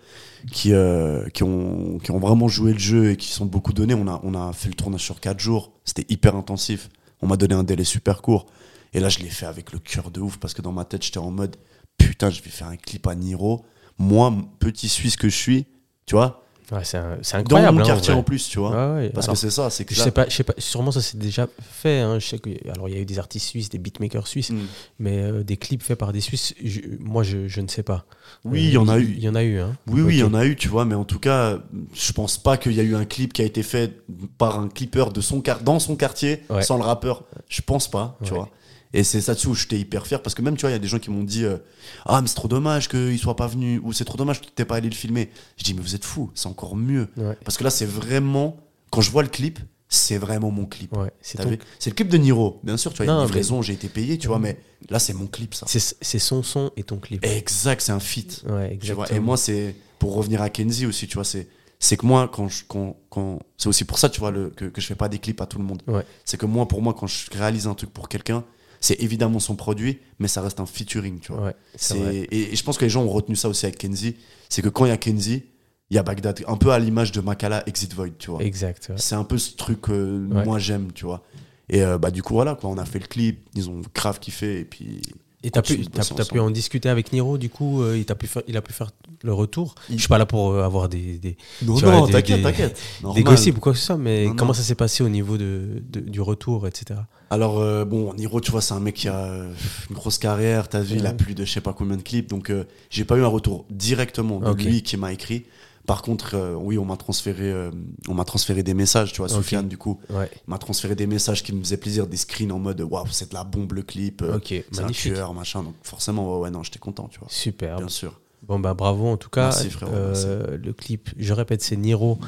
qui, euh, qui, ont, qui ont vraiment joué le jeu et qui sont beaucoup donnés. On a, on a fait le tournage sur quatre jours, c'était hyper intensif. On m'a donné un délai super court. Et là, je l'ai fait avec le cœur de ouf parce que dans ma tête, j'étais en mode putain, je vais faire un clip à Niro. Moi, petit Suisse que je suis, tu vois, Ouais, c'est un- c'est dans incroyable. mon hein, quartier en plus, tu vois. Ouais, ouais. Parce Alors, que c'est ça, c'est que je là- sais pas, je sais pas, sûrement ça s'est déjà fait. hein. Je sais que, alors il y a eu des artistes suisses, des beatmakers suisses, Mm. mais euh, des clips faits par des Suisses, je- moi je, je ne sais pas. Oui, Euh, il y en a eu. Il y en a eu. Hein. Oui, oui, il y en a eu, tu vois, mais en tout cas, je pense pas qu'il y a eu un clip qui a été fait par un clipper de son dans son quartier, sans le rappeur. Je pense pas, tu vois. Et c'est ça dessus où j'étais hyper fier, parce que même, tu vois, il y a des gens qui m'ont dit euh, Ah, mais c'est trop dommage qu'il soit pas venu, ou c'est trop dommage que tu t'es pas allé le filmer. Je dis, mais vous êtes fous, c'est encore mieux. Ouais, Parce que là, c'est vraiment, quand je vois le clip, c'est vraiment mon clip. ouais. C'est ton- le clip de Niro, bien sûr, tu vois, il y a Non, une mais- livraison, j'ai été payé, tu vois, mais là, c'est mon clip, ça. c'est son son et ton clip. Exact, c'est un feat. Ouais, Tu vois, exactement. et moi, c'est pour revenir à Kenzie aussi, tu vois, c'est c'est que moi, quand je, quand, quand c'est aussi pour ça, tu vois, le, que, que je fais pas des clips à tout le monde. Ouais. C'est que moi, pour moi, quand je réalise un truc pour quelqu'un, c'est évidemment son produit, mais ça reste un featuring, tu vois. Ouais, c'est et, et je pense que les gens ont retenu ça aussi avec Kenzie, c'est que quand il y a Kenzie, il y a Bagdad, un peu à l'image de Makala Exit Void, tu vois. Exact. ouais. C'est un peu ce truc que Ouais. moi j'aime, tu vois. Et euh, bah du coup voilà quoi, on a fait le clip, ils ont grave kiffé et puis. Et t'as pu, t'as pu en discuter avec Niro, du coup, euh, il, t'a pu faire, il a pu faire le retour. Il- Je suis pas là pour euh, avoir des, des, Non non, des- t'inquiète t'inquiète. des gossips ou quoi que ce soit, mais Non, comment non. ça s'est passé au niveau de, de- du retour, etc. Alors euh, bon, Niro, tu vois, c'est un mec qui a une grosse carrière. T'as vu, il a plus de je sais pas combien de clips, donc j'ai pas eu un retour directement de lui qui m'a écrit. Par contre, euh, oui, on m'a transféré, euh, on m'a transféré des messages, tu vois, Ok. Soufiane du coup, Ouais, m'a transféré des messages qui me faisaient plaisir, des screens en mode waouh, c'est de la bombe le clip, euh, ok, c'est un tueur, machin. Donc forcément, ouais, ouais, non, j'étais content, tu vois. Super. Bien sûr. Bon, bah bravo en tout cas. Merci, frérot, Euh, le clip, je répète, c'est Niro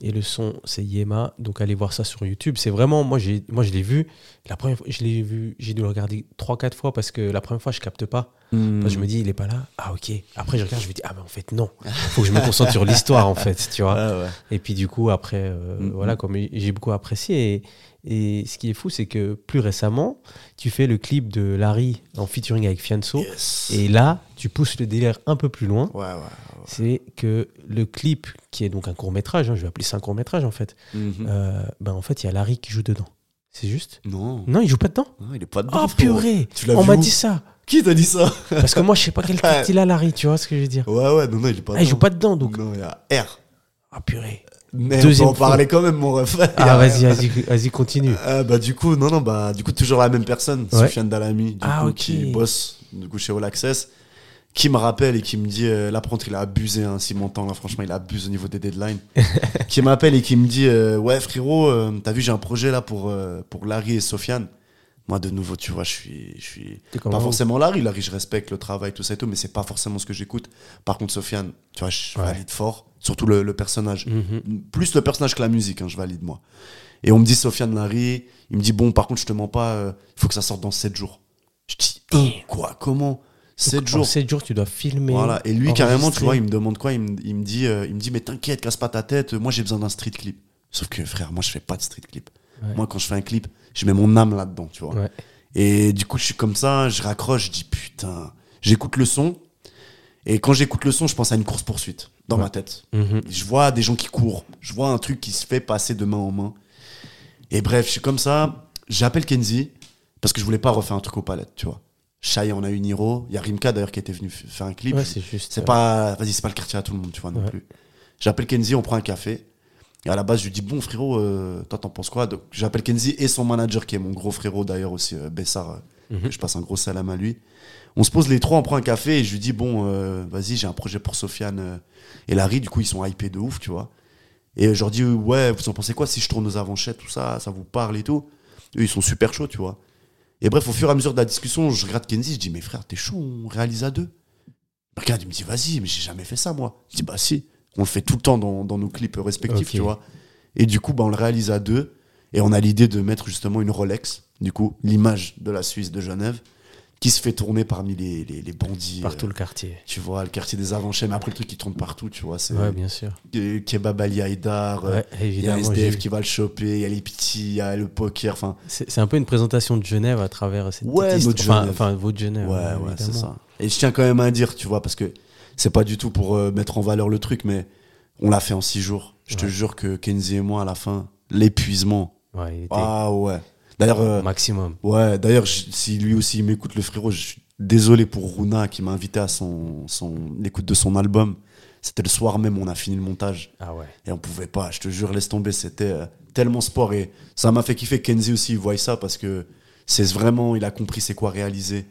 et le son, c'est Yema. Donc allez voir ça sur YouTube. C'est vraiment, moi, j'ai, moi je l'ai vu. La première fois, je l'ai vu, j'ai dû le regarder 3-4 fois parce que la première fois, je capte pas. Parce que je me dis, il est pas là. Ah, ok. Après, je regarde, je me dis, ah, mais en fait, non. Faut que je me concentre sur l'histoire, en fait, tu vois. (laughs) Ouais. Et puis, du coup, après, euh, Mm, voilà, mm. comme j'ai beaucoup apprécié. Et, et ce qui est fou, c'est que plus récemment, tu fais le clip de Larry en featuring avec Fianso. Yes. Et là, tu pousses le délire un peu plus loin. Ouais, ouais. C'est que le clip, qui est donc un court métrage, je vais appeler ça un court métrage en fait, Mhm. euh, ben en fait, il y a Larry qui joue dedans. C'est juste? Non. Non, il joue pas dedans? Non, il est pas dedans. Oh purée Tu On m'a dit ça Qui t'a dit ça? Parce que moi, je sais pas quel (laughs) titre il a, Larry, tu vois ce que je veux dire Ouais, ouais, non, non, il est pas Ah, il joue dedans. pas dedans donc. Non, il y a R. Ah purée Mais Deuxième on peut en fois. parler quand même, mon ref. Ah, vas-y, vas-y, vas-y, continue. Euh, bah du coup non non bah du coup toujours la même personne Ouais. Soufiane Dalami du Ah, coup qui bosse du coup chez All Access qui me rappelle et qui me dit euh, l'apprenti il a abusé hein, si montant là franchement il abuse au niveau des deadlines (laughs) qui m'appelle et qui me dit euh, ouais frérot euh, t'as vu j'ai un projet là pour euh, pour Larry et Sofiane moi de nouveau tu vois je suis je suis pas forcément Larry Larry je respecte le travail tout ça et tout mais c'est pas forcément ce que j'écoute par contre Sofiane tu vois je Ouais. valide fort surtout le, le personnage Mhm. plus le personnage que la musique, hein, je valide moi. Et on me dit Sofiane Larry, il me dit bon par contre je te mens pas, il faut que ça sorte dans 7 jours. Je dis hein, quoi comment? 7 Donc, En jours 7 jours, tu dois filmer. Voilà, et lui carrément tu vois, il me demande quoi il me, il me dit euh, il me dit mais t'inquiète, casse pas ta tête, moi j'ai besoin d'un street clip. Sauf que frère, moi je fais pas de street clip. Ouais. Moi quand je fais un clip, je mets mon âme là-dedans, tu vois. Ouais. Et du coup, je suis comme ça, je raccroche, je dis putain, j'écoute le son et quand j'écoute le son, je pense à une course poursuite dans Ouais. ma tête. Mhm. Je vois des gens qui courent. Je vois un truc qui se fait passer de main en main. Et bref, je suis comme ça. J'appelle Kenzie parce que je voulais pas refaire un truc aux palettes, tu vois. Shai, on a eu Niro. Il y a Rimka d'ailleurs qui était venu faire un clip. Ouais, c'est juste. c'est euh, pas, vas-y, c'est pas le quartier à tout le monde, tu vois, non Ouais. plus. J'appelle Kenzie, on prend un café. Et à la base, je lui dis, bon frérot, euh, toi t'en penses quoi? Donc j'appelle Kenzie et son manager qui est mon gros frérot d'ailleurs aussi, euh, Bessar. euh, Mhm. Je passe un gros salam à lui. On se pose les trois, on prend un café et je lui dis bon, euh, vas-y, j'ai un projet pour Sofiane et Larry. Du coup, ils sont hypés de ouf, tu vois. Et je leur dis ouais, vous en pensez quoi si je tourne aux avanchettes, tout ça, ça vous parle et tout? Eux, ils sont super chauds, tu vois. Et bref, au fur et à mesure de la discussion, je regarde Kenzie, je dis mais frère, t'es chaud, on réalise à deux. Regarde, il me dit vas-y, mais j'ai jamais fait ça moi. Je dis bah si, on le fait tout le temps dans, dans nos clips respectifs, tu vois. Et du coup, bah, on le réalise à deux et on a l'idée de mettre justement une Rolex du coup, l'image de la Suisse de Genève, qui se fait tourner parmi les, les, les bandits. Partout euh, le quartier. tu vois, le quartier des Avanchets, mais après le truc qui tourne partout, tu vois, Ouais, bien sûr. euh, Kebab Ali Haïdar, euh, Ouais, il y a SDF qui va le choper, il y a les petits, il y a le poker, enfin, C'est un peu une présentation de Genève à travers cette Ouais, notre histoire. Enfin, Genève. enfin, votre Genève. Ouais, euh, ouais, c'est ça. Et je tiens quand même à dire, tu vois, parce que c'est pas du tout pour euh, mettre en valeur le truc, mais on l'a fait en six jours. Je te Ouais. jure que Kenzie et moi, à la fin, l'épuisement. Ouais, il était Ah ouais. D'ailleurs, euh, maximum. ouais, d'ailleurs, si lui aussi m'écoute, le frérot, je suis désolé pour Runa qui m'a invité à son, son l'écoute de son album. C'était le soir même, on a fini le montage Ah ouais. et on pouvait pas. Je te jure, laisse tomber, c'était euh, tellement sport et ça m'a fait kiffer. Kenzie aussi, il voit ça parce que c'est vraiment, il a compris c'est quoi réaliser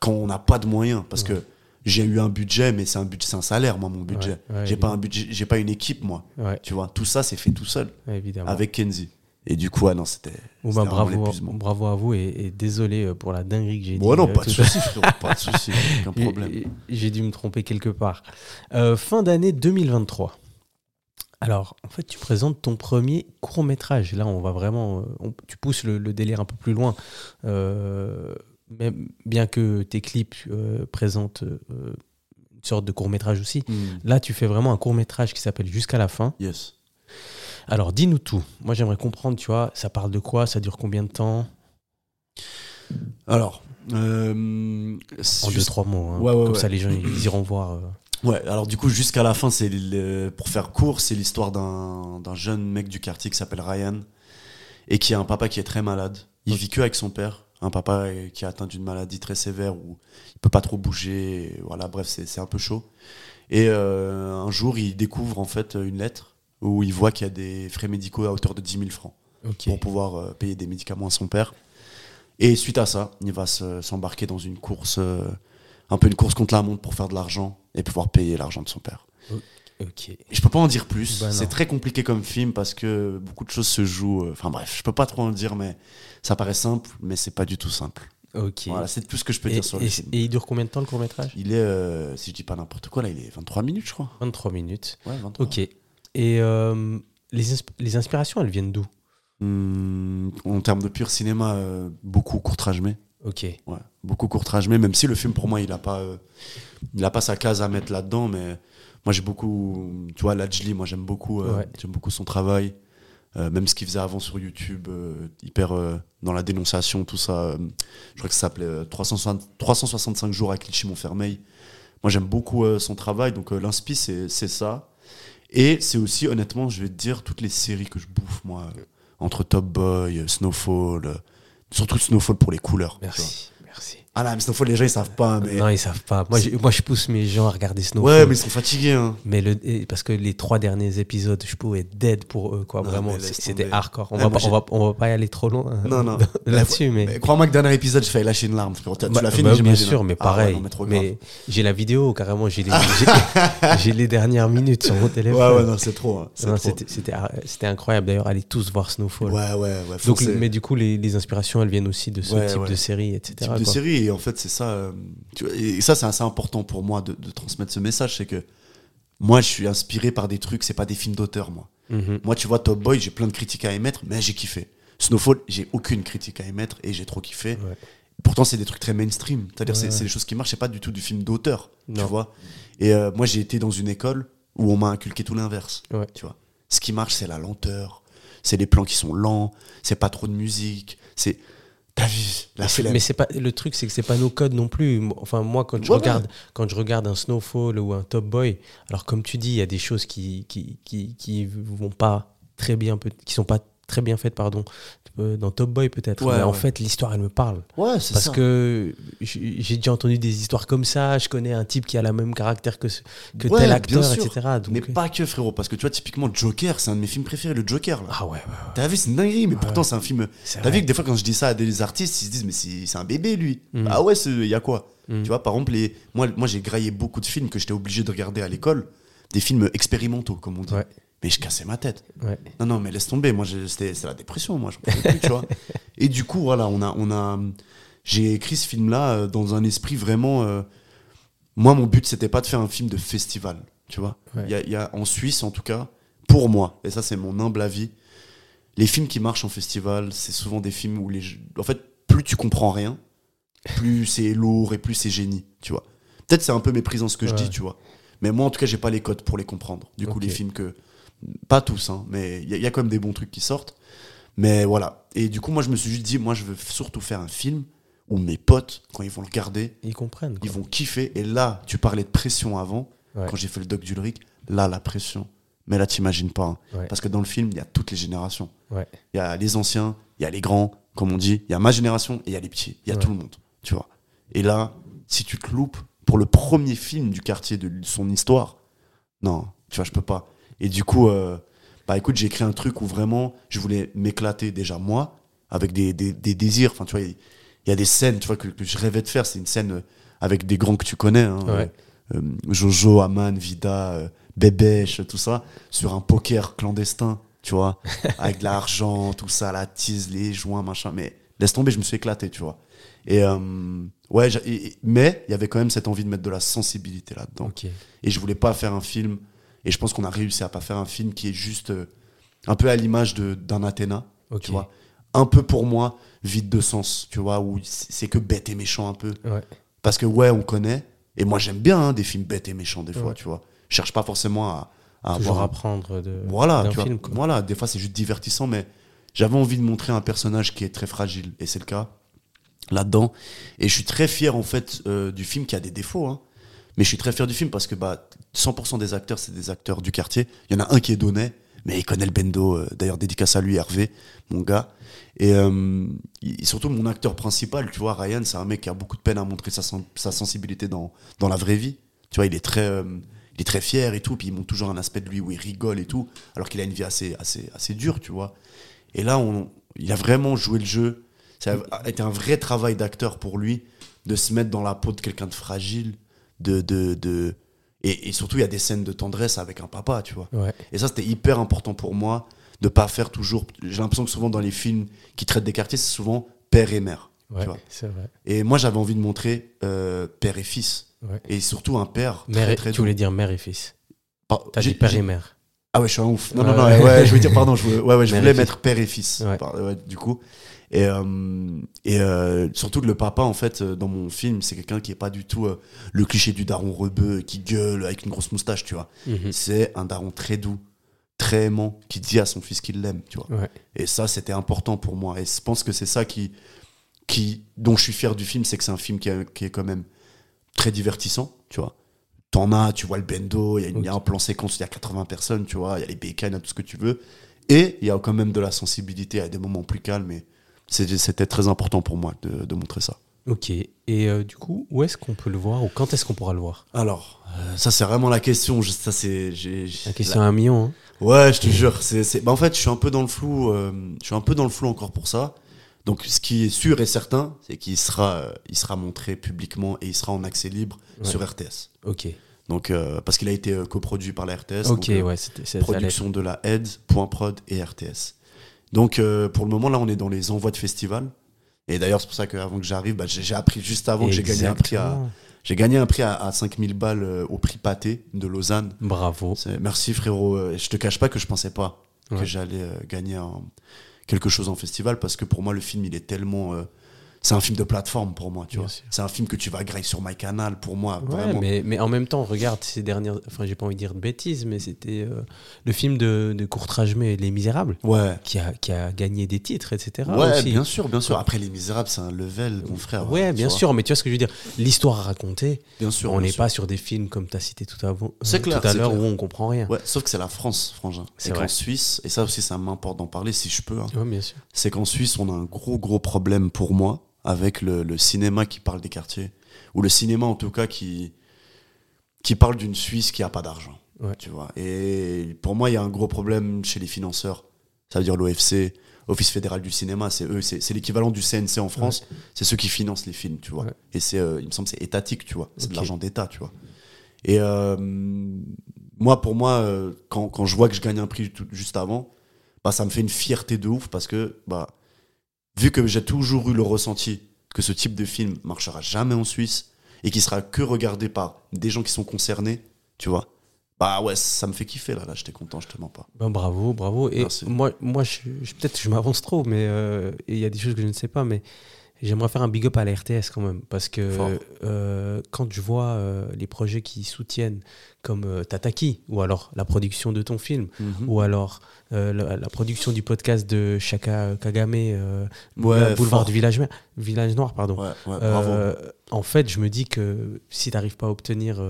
quand on n'a pas de moyens. Parce que j'ai eu un budget, mais c'est un budget, c'est un salaire, moi, mon budget. Ouais, ouais, j'ai pas un budget, j'ai pas une équipe, moi. Ouais, Tu vois, tout ça, c'est fait tout seul évidemment. avec Kenzie. Et du coup, ah non, c'était. Bon, bah, bravo, bravo à vous et, et désolé euh, pour la dinguerie que j'ai dit. Bon, non, euh, pas de soucis, pas de soucis, (laughs) aucun problème. J'ai dû me tromper quelque part. Euh, fin d'année 2023. Alors, en fait, tu présentes ton premier court métrage. Là, on va vraiment. on- tu pousses le, le délire un peu plus loin. Euh, même, bien que tes clips euh, présentent euh, une sorte de court métrage aussi. Hmm, Là, tu fais vraiment un court métrage qui s'appelle Jusqu'à la fin. Yes. Alors, dis-nous tout. Moi, j'aimerais comprendre, tu vois, ça parle de quoi? Ça dure combien de temps? Alors, euh, En deux, trois mots. hein. Ouais, ouais, Comme ouais. ça, les gens, ils iront voir. Ouais, alors du coup, jusqu'à la fin, c'est pour faire court, c'est l'histoire d'un d'un jeune mec du quartier qui s'appelle Ryan et qui a un papa qui est très malade. Il vit que avec son père, un papa euh, qui est atteint d'une maladie très sévère où il peut pas trop bouger. Voilà, bref, c'est un peu chaud. Et euh, un jour, il découvre en fait une lettre où il voit qu'il y a des frais médicaux à hauteur de 10 000 francs pour pouvoir euh, payer des médicaments à son père. Et suite à ça, il va se- s'embarquer dans une course, euh, un peu une course contre la montre pour faire de l'argent et pouvoir payer l'argent de son père. Ok. Et je peux pas en dire plus. Bah c'est très compliqué comme film parce que beaucoup de choses se jouent. euh, Enfin bref, je peux pas trop en dire, mais ça paraît simple, mais c'est pas du tout simple. Ok. Voilà, c'est tout ce que je peux Et, dire sur le et- film. et il dure combien de temps le court métrage Il est, euh, si je dis pas n'importe quoi, là, il est 23 minutes, je crois. 23 minutes. Ouais, 23. Ok. Et euh, les, insp- les inspirations, elles viennent d'où? Hum, en termes de pur cinéma, euh, beaucoup courtrage mais. Ok. Ouais, beaucoup courtrage mais, même si le film pour moi il a pas, il a pas sa case à mettre là-dedans, mais moi j'ai beaucoup, tu vois, Lajli, moi j'aime beaucoup, euh, Ouais. j'aime beaucoup son travail, Euh, même ce qu'il faisait avant sur YouTube, euh, hyper dans la dénonciation, tout ça. je crois que ça s'appelait euh, 360 365 jours à Clichy Montfermeil. Moi j'aime beaucoup son travail, donc l'inspi c'est ça. Et c'est aussi, honnêtement, je vais te dire, toutes les séries que je bouffe, moi, entre Top Boy, Snowfall, surtout Snowfall pour les couleurs. Merci. Ah là, mais Snowfall, les gens, ils savent pas, mais... Non, ils savent pas. Moi, j'ai- moi, je pousse mes gens à regarder Snowfall. ouais, mais ils sont fatigués, hein. Mais le, parce que les trois derniers épisodes, je pouvais être dead pour eux, quoi. Non, Vraiment, c'était hardcore. On, Ouais, va pas, on, va, on va pas y aller trop loin Non, non. (laughs) là-dessus, mais. Mais crois-moi que dernier épisode, je fais lâcher une larme, frérot. Tu Bah, l'as fini, bah, bien j'imagine, sûr, hein. mais Ah ouais, pareil. mais j'ai la vidéo, carrément, (laughs) j'ai les, j'ai- les dernières minutes sur mon téléphone. Ouais, ouais, non, c'est trop. hein, trop. C'était incroyable. D'ailleurs, allez tous voir Snowfall. Ouais, ouais, ouais. Mais du coup, les, inspirations, elles viennent aussi de ce type de série, etc. de série et en fait c'est ça euh, tu vois, et ça c'est assez important pour moi de, de transmettre ce message c'est que moi je suis inspiré par des trucs c'est pas des films d'auteur moi. Mhm. moi tu vois Top Boy j'ai plein de critiques à émettre mais j'ai kiffé. Snowfall j'ai aucune critique à émettre et j'ai trop kiffé. Ouais. pourtant c'est des trucs très mainstream. C'est-à-dire Ouais, c'est ouais. des choses qui marchent c'est pas du tout du film d'auteur tu vois. Et euh, moi j'ai été dans une école où on m'a inculqué tout l'inverse tu vois. Ce qui marche c'est la lenteur c'est les plans qui sont lents c'est pas trop de musique c'est t'as vu la. Mais c'est pas le truc, c'est que c'est pas nos codes non plus. Enfin, moi, quand je Ouais, ouais. regarde, quand je regarde un Snowfall ou un Top Boy, alors comme tu dis, il y a des choses qui qui, qui qui vont pas très bien, qui sont pas très bien faites, pardon. Euh, Dans Top Boy peut-être. Ouais, mais en fait, l'histoire, elle me parle. ouais c'est Parce ça. que j'ai déjà entendu des histoires comme ça. Je connais un type qui a le même caractère que, ce- que Ouais, tel acteur, etc. Donc, Mais pas que frérot, parce que tu vois, typiquement Joker, c'est un de mes films préférés, le Joker. Là. ah ouais, ouais, ouais. T'as vu, c'est une dinguerie, mais pourtant c'est un film. T'as vu que des fois, quand je dis ça à des artistes, ils se disent, mais c'est un bébé lui. Mhm. Ah ouais, il y a quoi Mhm. Tu vois, par exemple, les... moi, moi j'ai graillé beaucoup de films que j'étais obligé de regarder à l'école, des films expérimentaux, comme on dit. Mais je cassais ma tête. Ouais. Non, non, mais laisse tomber. Moi, c'était c'est la dépression, moi. Je pouvais plus, tu vois. Et du coup, voilà, on a, on a, j'ai écrit ce film-là euh, dans un esprit vraiment. euh, moi, mon but, c'était pas de faire un film de festival, tu vois. Il Ouais. y, a, il y a en Suisse, en tout cas, pour moi, et ça, c'est mon humble avis. les films qui marchent en festival, c'est souvent des films où les. En fait, plus tu comprends rien, plus c'est lourd et plus c'est génie, tu vois. Peut-être c'est un peu méprisant ce que je dis, tu vois. Mais moi, en tout cas, j'ai pas les codes pour les comprendre. Du coup, les films que. Pas tous, hein, mais il y, a- il y a quand même des bons trucs qui sortent. Mais voilà. Et du coup, moi, je me suis juste dit, moi, je veux surtout faire un film où mes potes, quand ils vont le regarder, Ils comprennent. ils vont kiffer. Et là, tu parlais de pression avant, Ouais. quand j'ai fait le doc d'Ulrich, là, la pression. Mais là, t'imagines pas. hein. Ouais. Parce que dans le film, il y a toutes les générations. Ouais. Il y a les anciens, il y a les grands, comme on dit, il y a ma génération et il y a les petits. Il y a tout le monde, tu vois. Et là, si tu te loupes pour le premier film du quartier de son histoire, non, tu vois, je peux pas. Et du coup, euh, bah écoute, j'ai écrit un truc où vraiment, je voulais m'éclater déjà moi, avec des, des, des désirs. Enfin, tu vois, il y, a des scènes, tu vois, que, que je rêvais de faire. C'est une scène euh, avec des grands que tu connais. hein, Ouais. euh, Jojo, Aman, Vida, euh, Bébèche, tout ça, sur un poker clandestin, tu vois, (laughs) avec de l'argent, tout ça, la tise, les joints, machin. Mais laisse tomber, je me suis éclaté, tu vois. Et euh, ouais, et- mais il y avait quand même cette envie de mettre de la sensibilité là-dedans. Et je voulais pas faire un film. Et je pense qu'on a réussi à pas faire un film qui est juste euh, un peu à l'image d'un Athéna, Ok. tu vois. Un peu pour moi, vide de sens, tu vois, où c'est que bête et méchant un peu. Ouais. Parce que ouais, on connaît. Et moi, j'aime bien hein, des films bêtes et méchants des fois, Ouais. tu vois. Je cherche pas forcément à, à Toujours avoir un- apprendre de. voilà, tu vois. quoi. Voilà, des fois c'est juste divertissant, mais j'avais envie de montrer un personnage qui est très fragile, et c'est le cas là-dedans. Et je suis très fier en fait euh, du film qui a des défauts, hein. Mais je suis très fier du film parce que bah 100% des acteurs c'est des acteurs du quartier. Il y en a un qui est donné, mais il connaît le bendo. euh, D'ailleurs dédicace à lui, Hervé, mon gars. Et euh, surtout mon acteur principal, tu vois, Ryan, c'est un mec qui a beaucoup de peine à montrer sa, sen- sa sensibilité dans, dans la vraie vie. Tu vois, il est très, euh, il est très fier et tout, puis il montre toujours un aspect de lui où il rigole et tout, alors qu'il a une vie assez, assez, assez dure, tu vois. Et là, il a vraiment joué le jeu. Ça a été un vrai travail d'acteur pour lui de se mettre dans la peau de quelqu'un de fragile, de, de, de... Et, et surtout, il y a des scènes de tendresse avec un papa, tu vois. Ouais. Et ça, c'était hyper important pour moi de pas faire toujours. J'ai l'impression que souvent dans les films qui traitent des quartiers, c'est souvent père et mère. Ouais. tu vois. Vrai. Et moi, j'avais envie de montrer euh, père et fils. Ouais. Et surtout un père. Mère très, et- très tu doux. voulais dire mère et fils. Pas- T'as dit père et mère. Ah ouais, je suis un ouf. Non, non, Ouais. non, ouais, je veux dire, (laughs) pardon, je, voulais- ouais, je voulais mettre père et fils. Par- du coup. Et, euh, et euh, surtout le papa, en fait, euh, dans mon film, c'est quelqu'un qui est pas du tout le cliché du daron rebeu qui gueule avec une grosse moustache, tu vois. Mhm. C'est un daron très doux, très aimant, qui dit à son fils qu'il l'aime, tu vois. Ouais. Et ça, c'était important pour moi. Et je pense que c'est ça qui, qui, dont je suis fier du film, c'est que c'est un film qui, est- qui est quand même très divertissant, tu vois. T'en as, tu vois le bendo, il y, a y un plan séquence, il y a 80 personnes, tu vois, il y a les bécanes, il y a tout ce que tu veux. Et il y a quand même de la sensibilité, a des moments plus calmes. Et c'était très important pour moi de, de montrer ça. Ok. Et euh, du coup, où est-ce qu'on peut le voir ou quand est-ce qu'on pourra le voir? Alors, euh, ça c'est vraiment la question. Je- ça c'est, La question à un million. hein. Ouais, je te jure. C'est, bah, en fait, je suis un peu dans le flou. euh, je suis un peu dans le flou encore pour ça. Donc, ce qui est sûr et certain, c'est qu'il sera, il sera montré publiquement et il sera en accès libre Ouais. sur RTS. Ok. Donc, parce qu'il a été coproduit par la RTS. Ok, donc, ouais, c'était c'est- ça allait Production de la Aide, Point Prod et RTS. Donc, euh, pour le moment, là, on est dans les envois de festival. Et d'ailleurs, c'est pour ça qu'avant que j'arrive, bah, j'ai, appris juste avant que j'ai gagné un prix à, j'ai gagné un prix à, à 5000 balles euh, au prix Pâté de Lausanne. Bravo. Merci frérot. Euh, Je te cache pas que je pensais pas Ouais. que j'allais gagner un- quelque chose en festival parce que pour moi le film il est tellement euh, c'est un film de plateforme pour moi tu Bien vois c'est un film que tu vas grailler sur MyCanal pour moi Ouais, vraiment mais, mais en même temps, regarde ces dernières. Enfin, j'ai pas envie de dire de bêtises, mais c'était euh, le film de, de Courtrage mais Les Misérables ouais qui a, qui a gagné des titres, etc. ouais aussi. bien sûr bien sûr après les Misérables c'est un level mon frère Ouais, bien vois. sûr, mais tu vois ce que je veux dire. L'histoire à raconter, bien sûr on n'est pas sur des films comme tu as cité tout, euh, clair, tout à l'heure où on comprend rien. ouais sauf que c'est la France frangin C'est qu'en. Suisse et ça aussi ça m'importe d'en parler si je peux hein. Ouais, bien sûr. c'est qu'en Suisse, on a un gros, gros problème pour moi avec le, le cinéma qui parle des quartiers. Ou le cinéma, en tout cas, qui, qui parle d'une Suisse qui a pas d'argent. Ouais. Tu vois. Et pour moi, il y a un gros problème chez les financeurs. Ça veut dire l'OFC, Office fédéral du cinéma, c'est eux, c'est l'équivalent du CNC en France. C'est ceux qui financent les films, tu vois. Ouais. Et c'est, euh, il me semble, que c'est étatique, tu vois. C'est de l'argent d'État, tu vois. Et euh, moi, pour moi, euh, quand, quand je vois que je gagne un prix tout- juste avant, bah, ça me fait une fierté de ouf parce que, bah, vu que j'ai toujours eu le ressenti que ce type de film marchera jamais en Suisse et qui sera que regardé par des gens qui sont concernés, tu vois, Bah ouais, ça me fait kiffer là, là j'étais content, je te mens pas. Ben, bravo, bravo. Et Merci. moi, moi je, peut-être je m'avance trop, mais euh, il y a des choses que je ne sais pas, mais j'aimerais faire un big up à la RTS quand même. Parce que euh, quand je vois euh, les projets qui soutiennent, comme euh, Tataki, ou alors la production de ton film, Mhm. ou alors euh, la, la production du podcast de Shaka Kagame, euh, Ouais, Boulevard fort. du Village, Village Noir, pardon. Ouais, ouais, bravo. Euh, en fait, je me dis que si tu n'arrives pas à obtenir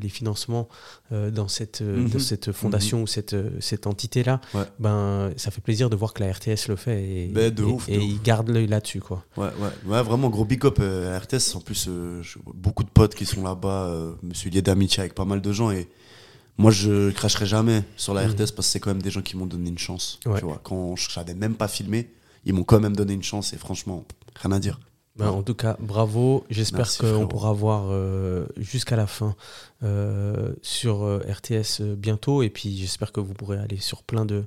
les financements dans, cette, euh, Mhm. dans cette fondation ou cette, cette entité-là, ben, ça fait plaisir de voir que la RTS le fait et, Ben, de et, ouf, de et ouf. ils gardent l'œil là-dessus. Quoi. Ouais, ouais, ouais, vraiment gros big up à la RTS. En plus, beaucoup de potes qui sont là-bas. Je me suis lié d'amitié avec pas mal de gens et moi, je cracherai jamais sur la Mhm. RTS parce que c'est quand même des gens qui m'ont donné une chance. Ouais. Tu vois, quand je savais même pas filmé, ils m'ont quand même donné une chance et franchement, rien à dire. Ben, en tout cas, bravo. J'espère qu'on pourra voir euh, jusqu'à la fin euh, sur euh, RTS bientôt. Et puis, j'espère que vous pourrez aller sur plein de,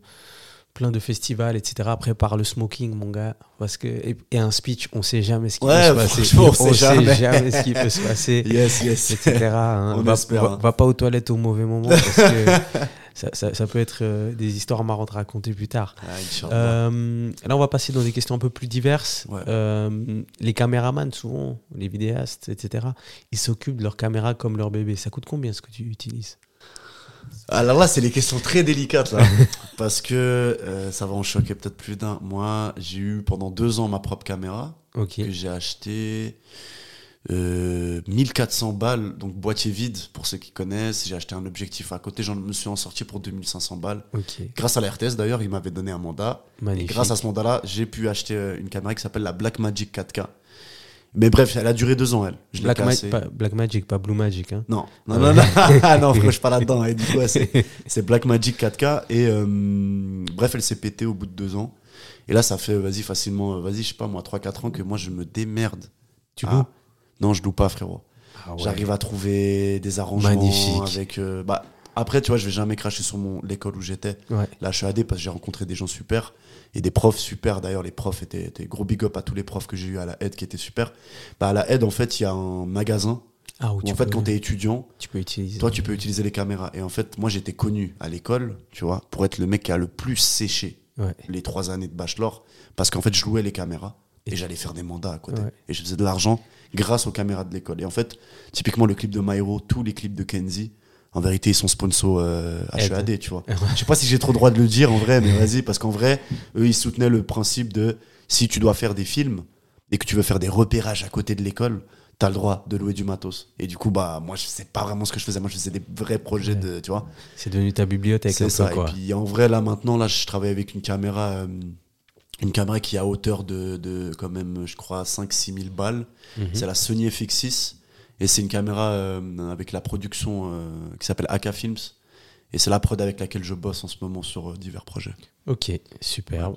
plein de festivals, etc. Après, par le smoking, mon gars. Parce que, et, et un speech, on sait jamais ce qui Ouais, peut se passer. on sait jamais. ce qui peut se passer. (laughs) Yes, yes. etc. hein. On va, espère, va- hein. va pas aux toilettes au mauvais moment parce que (laughs) ça, ça- ça peut être euh, des histoires marrantes à raconter plus tard. Ah. Euh, là, on va passer dans des questions un peu plus diverses. Ouais. Euh, les caméramans, souvent, les vidéastes, etc., ils s'occupent de leur caméra comme leur bébé. Ça coûte combien ce que tu utilises? Alors là, c'est les questions très délicates là. (laughs) parce que euh, ça va en choquer peut-être plus d'un. Moi, j'ai eu pendant deux ans ma propre caméra. Ok. que j'ai acheté euh, 1400 balles, donc boîtier vide pour ceux qui connaissent. J'ai acheté un objectif à côté, j'en me suis en sorti pour 2500 balles. Ok. Grâce à la RTS d'ailleurs, ils m'avaient donné un mandat. Et Magnifique. grâce à ce mandat-là, j'ai pu acheter euh, une caméra qui s'appelle la Blackmagic 4K. Mais bref, elle a duré deux ans, elle. Je Black, Ma- cassée. pas- Black Magic, pas Blue Magic. Hein. Non, non, non, non, (laughs) Ah non, je suis pas là-dedans. Et du coup, ouais, c'est c'est Blackmagic 4K. Et euh, bref, elle s'est pétée au bout de deux ans. Et là, ça fait, vas-y, facilement, euh, vas-y, je sais pas, moi, 3-4 ans que moi, je me démerde. Tu Ah. loues? Non, je loue pas, frérot. Ah ouais. J'arrive à trouver des arrangements Magnifique. avec. euh, bah, après, tu vois, je vais jamais cracher sur mon l'école où j'étais. Ouais. Là, je suis AD parce que j'ai rencontré des gens super et des profs super. D'ailleurs, les profs étaient, étaient gros big up à tous les profs que j'ai eu à la aide qui étaient super. Bah, à la aide, en fait, il y a un magasin Ah, où où, tu en fait, peux, quand tu es étudiant, tu peux utiliser. toi, tu peux utiliser les caméras. Et en fait, moi, j'étais connu à l'école, tu vois, pour être le mec qui a le plus séché Ouais. les trois années de bachelor parce qu'en fait, je louais les caméras et, j'allais faire des mandats à côté. Ouais. Et je faisais de l'argent grâce aux caméras de l'école. Et en fait, typiquement, le clip de Myro, tous les clips de Kenzie, en vérité, ils sont sponsors euh. HEAD, tu vois. Je sais pas si j'ai trop le droit de le dire en vrai, mais (laughs) vas-y, parce qu'en vrai, eux, ils soutenaient le principe de si tu dois faire des films et que tu veux faire des repérages à côté de l'école, t'as le droit de louer du matos. Et du coup, bah, moi, je sais pas vraiment ce que je faisais. Moi, je faisais des vrais projets Ouais. de, tu vois. C'est devenu ta bibliothèque. C'est ça. quoi. Et puis en vrai, là maintenant, là, je travaille avec une caméra, euh, une caméra qui est à hauteur de, de quand même, je crois, 5-6 000 balles. Mhm. C'est la Sony FX6. Et c'est une caméra euh, avec la production euh, qui s'appelle AK Films. Et c'est la prod avec laquelle je bosse en ce moment sur euh, divers projets. Ok, superbe.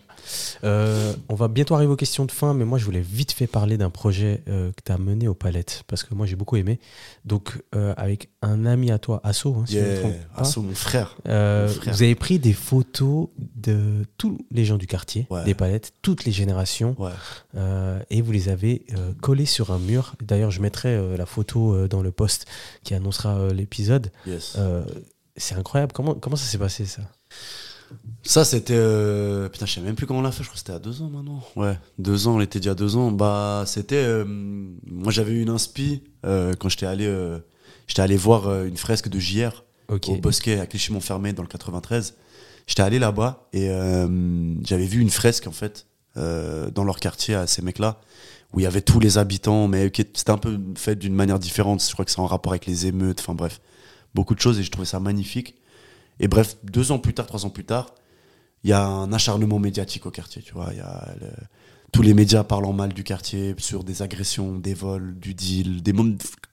Euh, on va bientôt arriver aux questions de fin, mais moi je voulais vite fait parler d'un projet euh, que tu as mené aux palettes, parce que moi j'ai beaucoup aimé. Donc euh, avec un ami à toi, Asso, hein, si je ne me Yeah, trompe pas, Asso, mon frère. mon frère. vous avez pris des photos de tous les gens du quartier, Ouais. des palettes, toutes les générations, Ouais. et vous les avez collées sur un mur. D'ailleurs, je mettrai la photo dans le post qui annoncera l'épisode. Yes. C'est incroyable. Comment, comment ça s'est passé ça? Ça, c'était. euh, Putain, je sais même plus comment on l'a fait. Je crois que c'était à deux ans maintenant. Ouais, deux ans, on était déjà deux ans. Bah, c'était. euh, Moi, j'avais eu une inspi euh, quand j'étais allé, euh, j'étais allé voir euh, une fresque de JR Ok. au Bosquet à Clichy-Montfermé dans le 93. J'étais allé là-bas et euh, j'avais vu une fresque en fait euh, dans leur quartier à ces mecs-là où il y avait tous les habitants, mais qui était- c'était un peu fait d'une manière différente. Je crois que c'est en rapport avec les émeutes. Enfin bref, beaucoup de choses et je trouvais ça magnifique. Et bref, deux ans plus tard, trois ans plus tard, il y a un acharnement médiatique au quartier, tu vois. Il y a le- tous les médias parlant mal du quartier sur des agressions, des vols, du deal, des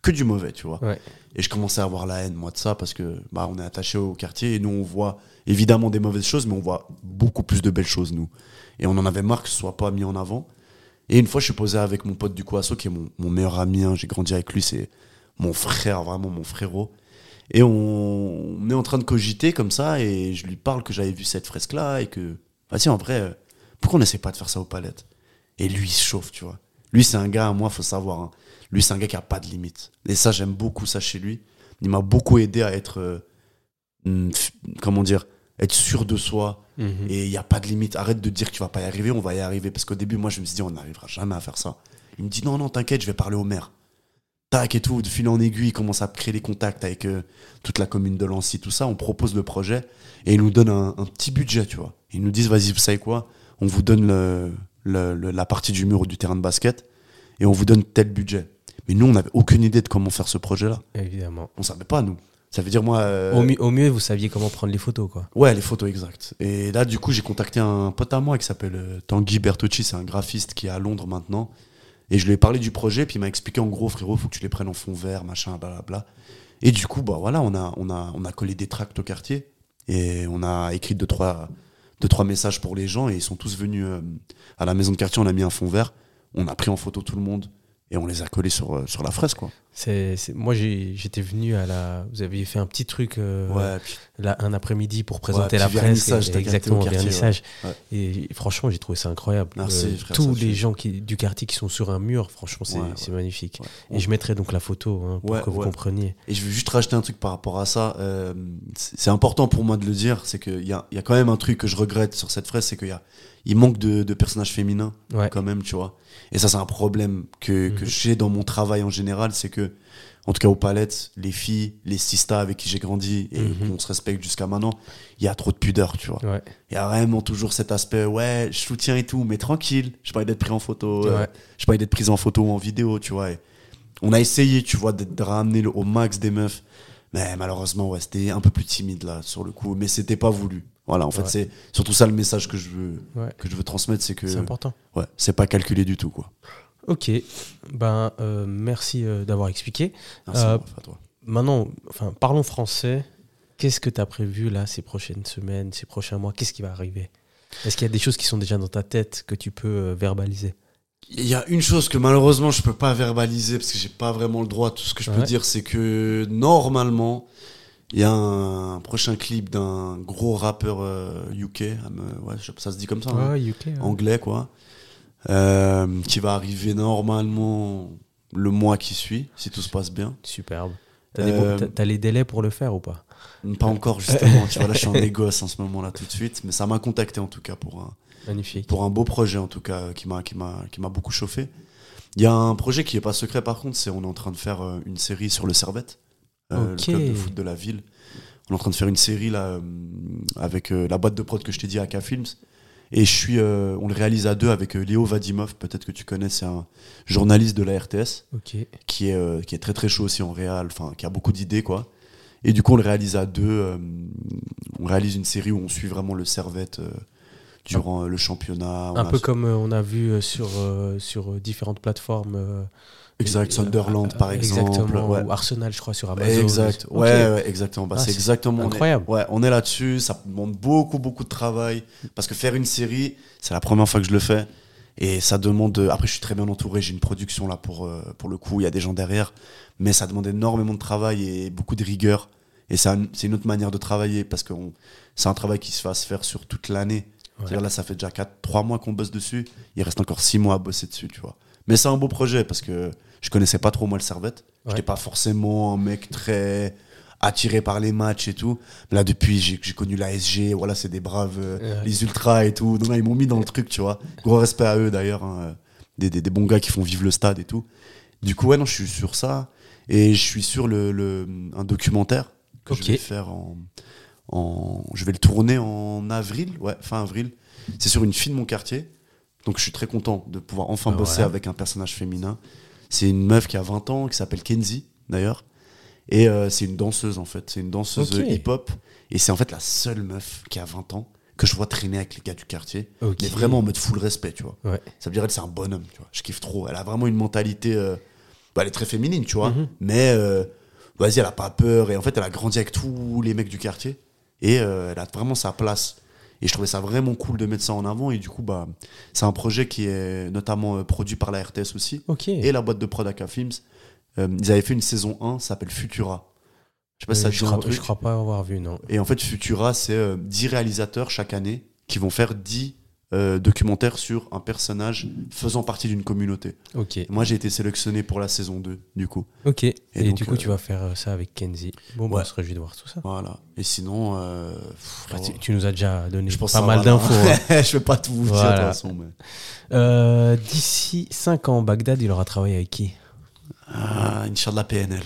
que du mauvais, tu vois. Ouais. Et je commençais à avoir la haine, moi, de ça, parce que bah, on est attaché au quartier et nous, on voit évidemment des mauvaises choses, mais on voit beaucoup plus de belles choses, nous. Et on en avait marre que ce soit pas mis en avant. Et une fois, je suis posé avec mon pote du Coasso, qui est mon, mon meilleur ami, hein, j'ai grandi avec lui, c'est mon frère, vraiment mon frérot. Et on, on est en train de cogiter comme ça, et je lui parle que j'avais vu cette fresque-là, et que, vas-y, en vrai, euh, pourquoi on n'essaie pas de faire ça aux palettes Et lui, il se chauffe, tu vois. Lui, c'est un gars, moi, faut savoir, hein, lui, c'est un gars qui a pas de limite. Et ça, j'aime beaucoup ça chez lui. Il m'a beaucoup aidé à être, euh, f- comment dire, être sûr de soi. Mhm. Et il n'y a pas de limite. Arrête de dire que tu vas pas y arriver, on va y arriver. Parce qu'au début, moi, je me suis dit, on n'arrivera jamais à faire ça. Il me dit, non, non, t'inquiète, je vais parler au maire. Tac et tout, de fil en aiguille, il commence à créer des contacts avec euh, toute la commune de Lancy, tout ça. On propose le projet et ils nous donnent un, un petit budget, tu vois. Ils nous disent, vas-y, vous savez quoi? On vous donne le, le- le- la partie du mur ou du terrain de basket et on vous donne tel budget. Mais nous, on n'avait aucune idée de comment faire ce projet-là. Évidemment. On savait pas, nous. Ça veut dire, moi. euh, Au, mi- au mieux, vous saviez comment prendre les photos, quoi. Ouais, les photos exactes. Et là, du coup, j'ai contacté un pote à moi qui s'appelle euh, Tanguy Bertocci, c'est un graphiste qui est à Londres maintenant. Et je lui ai parlé du projet, puis il m'a expliqué en gros, frérot, faut que tu les prennes en fond vert, machin, blablabla. Et du coup, bah voilà, on a, collé des tracts au quartier et on a écrit deux trois, deux, trois messages pour les gens et ils sont tous venus euh, à la maison de quartier, on a mis un fond vert, on a pris en photo tout le monde et on les a collés sur, euh, sur la fraise, quoi. C'est, moi, j'étais venu à la. Vous aviez fait un petit truc euh, Ouais, puis- là, un après-midi pour présenter la presse. et- exactement, quartier, vernissage. ouais. Et franchement, j'ai trouvé ça incroyable. Euh, frère, tous ça les gens qui, du quartier qui sont sur un mur, franchement, c'est, magnifique. Et je mettrai donc la photo hein, pour que vous compreniez. Et je veux juste rajouter un truc par rapport à ça. euh, c'est important pour moi de le dire, c'est qu'il y a, y a quand même un truc que je regrette sur cette fraise, c'est qu'il y a, il manque de, de personnages féminins Ouais. quand même, tu vois. Et ça, c'est un problème que, que Mhm. j'ai dans mon travail en général, c'est que, en tout cas aux palettes, les filles, les sistas avec qui j'ai grandi et Mhm. qu'on se respecte jusqu'à maintenant, il y a trop de pudeur, tu vois. Ouais. Il y a vraiment toujours cet aspect, ouais, je soutiens et tout, mais tranquille, j'ai pas d'être pris en photo, euh, j'ai pas d'être prise en photo ou en vidéo, tu vois. Et on a essayé, tu vois, de, de ramener le- au max des meufs, mais malheureusement, ouais, c'était un peu plus timide là, sur le coup, mais c'était pas voulu. Voilà, en fait, Ouais. c'est surtout ça le message que je veux, que je veux transmettre, c'est que, C'est important. ouais, c'est pas calculé du tout, quoi. Ok. Ben, euh, merci euh, d'avoir expliqué. Merci, Euh, à toi. Maintenant, enfin, parlons français. Qu'est-ce que tu as prévu là ces prochaines semaines, ces prochains mois? Qu'est-ce qui va arriver? Est-ce qu'il y a des choses qui sont déjà dans ta tête que tu peux verbaliser? Il y a une chose que malheureusement je peux pas verbaliser parce que j'ai pas vraiment le droit. Tout ce que je peux dire, c'est que normalement, il y a un prochain clip d'un gros rappeur euh, UK, ah, ouais, ça se dit comme ça, hein, UK. ouais. anglais quoi, euh, qui va arriver normalement le mois qui suit, si tout se passe bien. Superbe. T'as Euh, les délais pour le faire ou pas? Pas encore justement, tu vois, là je suis en négoce en ce moment-là tout de suite, mais ça m'a contacté en tout cas pour un, Magnifique. pour un beau projet en tout cas euh, qui m'a beaucoup chauffé. Il y a un projet qui est pas secret par contre, c'est on est en train de faire euh, une série sur le Servette, euh, Ok. le club de foot de la ville. On est en train de faire une série là euh, avec euh, la boîte de prod que je t'ai dit AK Films et je suis euh, on le réalise à deux avec euh, Léo Vadimov, peut-être que tu connais, c'est un journaliste de la RTS qui est euh, qui est très très chaud aussi en réal, enfin qui a beaucoup d'idées quoi. Et du coup on le réalise à deux, euh, on réalise une série où on suit vraiment le Servette euh, durant le championnat. On Un a- peu comme on a vu sur, euh, sur différentes plateformes. Exact, Sunderland par exemple. Exactement. ouais. Ou Arsenal, je crois, sur Amazon. Exact, ouais, ouais, exactement. Bah, Ah, c'est exactement on est- incroyable. ouais, on est là-dessus. Ça demande beaucoup, beaucoup de travail parce que faire une série, c'est la première fois que je le fais et ça demande. Après, je suis très bien entouré. J'ai une production là pour euh, pour le coup. Il y a des gens derrière, mais ça demande énormément de travail et beaucoup de rigueur. Et c'est un- c'est une autre manière de travailler parce que c'est un travail qui se va se faire sur toute l'année. Ouais. Là, ça fait déjà 4, 3 mois qu'on bosse dessus. Il reste encore 6 mois à bosser dessus, tu vois. Mais c'est un beau projet parce que je connaissais pas trop moi le Servette. Ouais. J'étais pas forcément un mec très attiré par les matchs et tout. Là, depuis, j'ai connu la SG. Voilà, c'est des braves, euh, Ouais. les ultras et tout. Donc là, ils m'ont mis dans le truc, tu vois. Gros respect à eux d'ailleurs. hein. Des, des, des bons gars qui font vivre le stade et tout. Du coup, ouais, non, je suis sur ça. Et je suis sur le, le- un documentaire que je vais faire en, en. Je vais le tourner en avril, ouais, fin avril. C'est sur une fille de mon quartier. Donc je suis très content de pouvoir enfin Ah bosser avec un personnage féminin. C'est une meuf qui a 20 ans, qui s'appelle Kenzie, d'ailleurs. Et euh, c'est une danseuse, en fait. C'est une danseuse hip-hop. Et c'est en fait la seule meuf qui a 20 ans que je vois traîner avec les gars du quartier. Ok. Mais vraiment en mode full respect, tu vois. Ouais. Ça veut dire elle, c'est un bonhomme, tu vois. Je kiffe trop. Elle a vraiment une mentalité. euh, bah, elle est très féminine, tu vois. Mhm. Mais euh, vas-y, elle a pas peur. Et en fait, elle a grandi avec tous les mecs du quartier. Et elle a vraiment sa place. Et je trouvais ça vraiment cool de mettre ça en avant. Et du coup, bah, c'est un projet qui est notamment euh, produit par la RTS aussi. Et la boîte de prod Aka Films. Euh, ils avaient fait une saison 1, ça s'appelle Futura. Je sais pas si ça Euh, je, crois, truc. je crois pas avoir vu, non. Et en fait, Futura, c'est euh, 10 réalisateurs chaque année qui vont faire 10 euh, documentaire sur un personnage faisant partie d'une communauté. Ok. Moi, j'ai été sélectionné pour la saison 2, du coup. Ok. Et, donc, du coup, euh, tu vas faire euh, ça avec Kenzie. Bon, bah, Ouais. on se réjouit de voir tout ça. Voilà. Et sinon, euh, Bah, tu, frérot, tu nous as déjà donné je pense pas mal d'infos. hein. (laughs) je vais pas tout vous dire de toute façon. Mais... D'ici 5 ans, Bagdad, il aura travaillé avec qui? Ah, la PNL.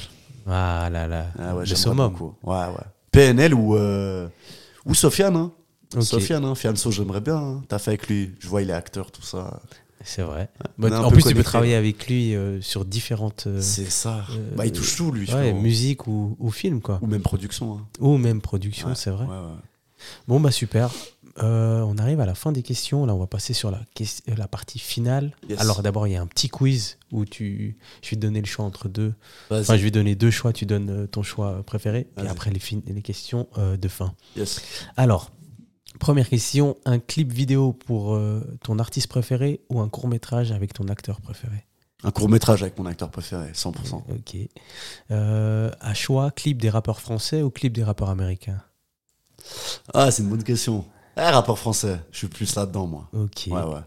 Ah là là. Ah ouais, le summum. Ouais, ouais. PNL ou, ou Sofiane. Hein. Ok. Sofiane, hein. Fianso, j'aimerais bien. hein. T'as fait avec lui. Je vois, il est acteur, tout ça. C'est vrai. Bah, en plus, tu peux travailler avec lui euh, sur différentes. euh, C'est ça. euh, bah, il touche tout, lui. ouais, musique ou, ou film, quoi. Ou même production. hein. Ou même production, Ouais, c'est vrai. Bon, bah super. On arrive à la fin des questions. Là, on va passer sur la, partie finale. Yes. Alors, d'abord, il y a un petit quiz où tu, je vais te donner le choix entre deux. Enfin, je vais donner deux choix. Tu donnes ton choix préféré. Et après, les, fin- les questions de fin. Yes. Alors, première question un clip vidéo pour euh, ton artiste préféré ou un court métrage avec ton acteur préféré? Un court métrage avec mon acteur préféré, 100%. Ok. Euh, à choix, clip des rappeurs français ou clip des rappeurs américains? Ah, c'est une bonne question. Ah, rapport français. Je suis plus là-dedans, moi. Ok. Ouais, ouais.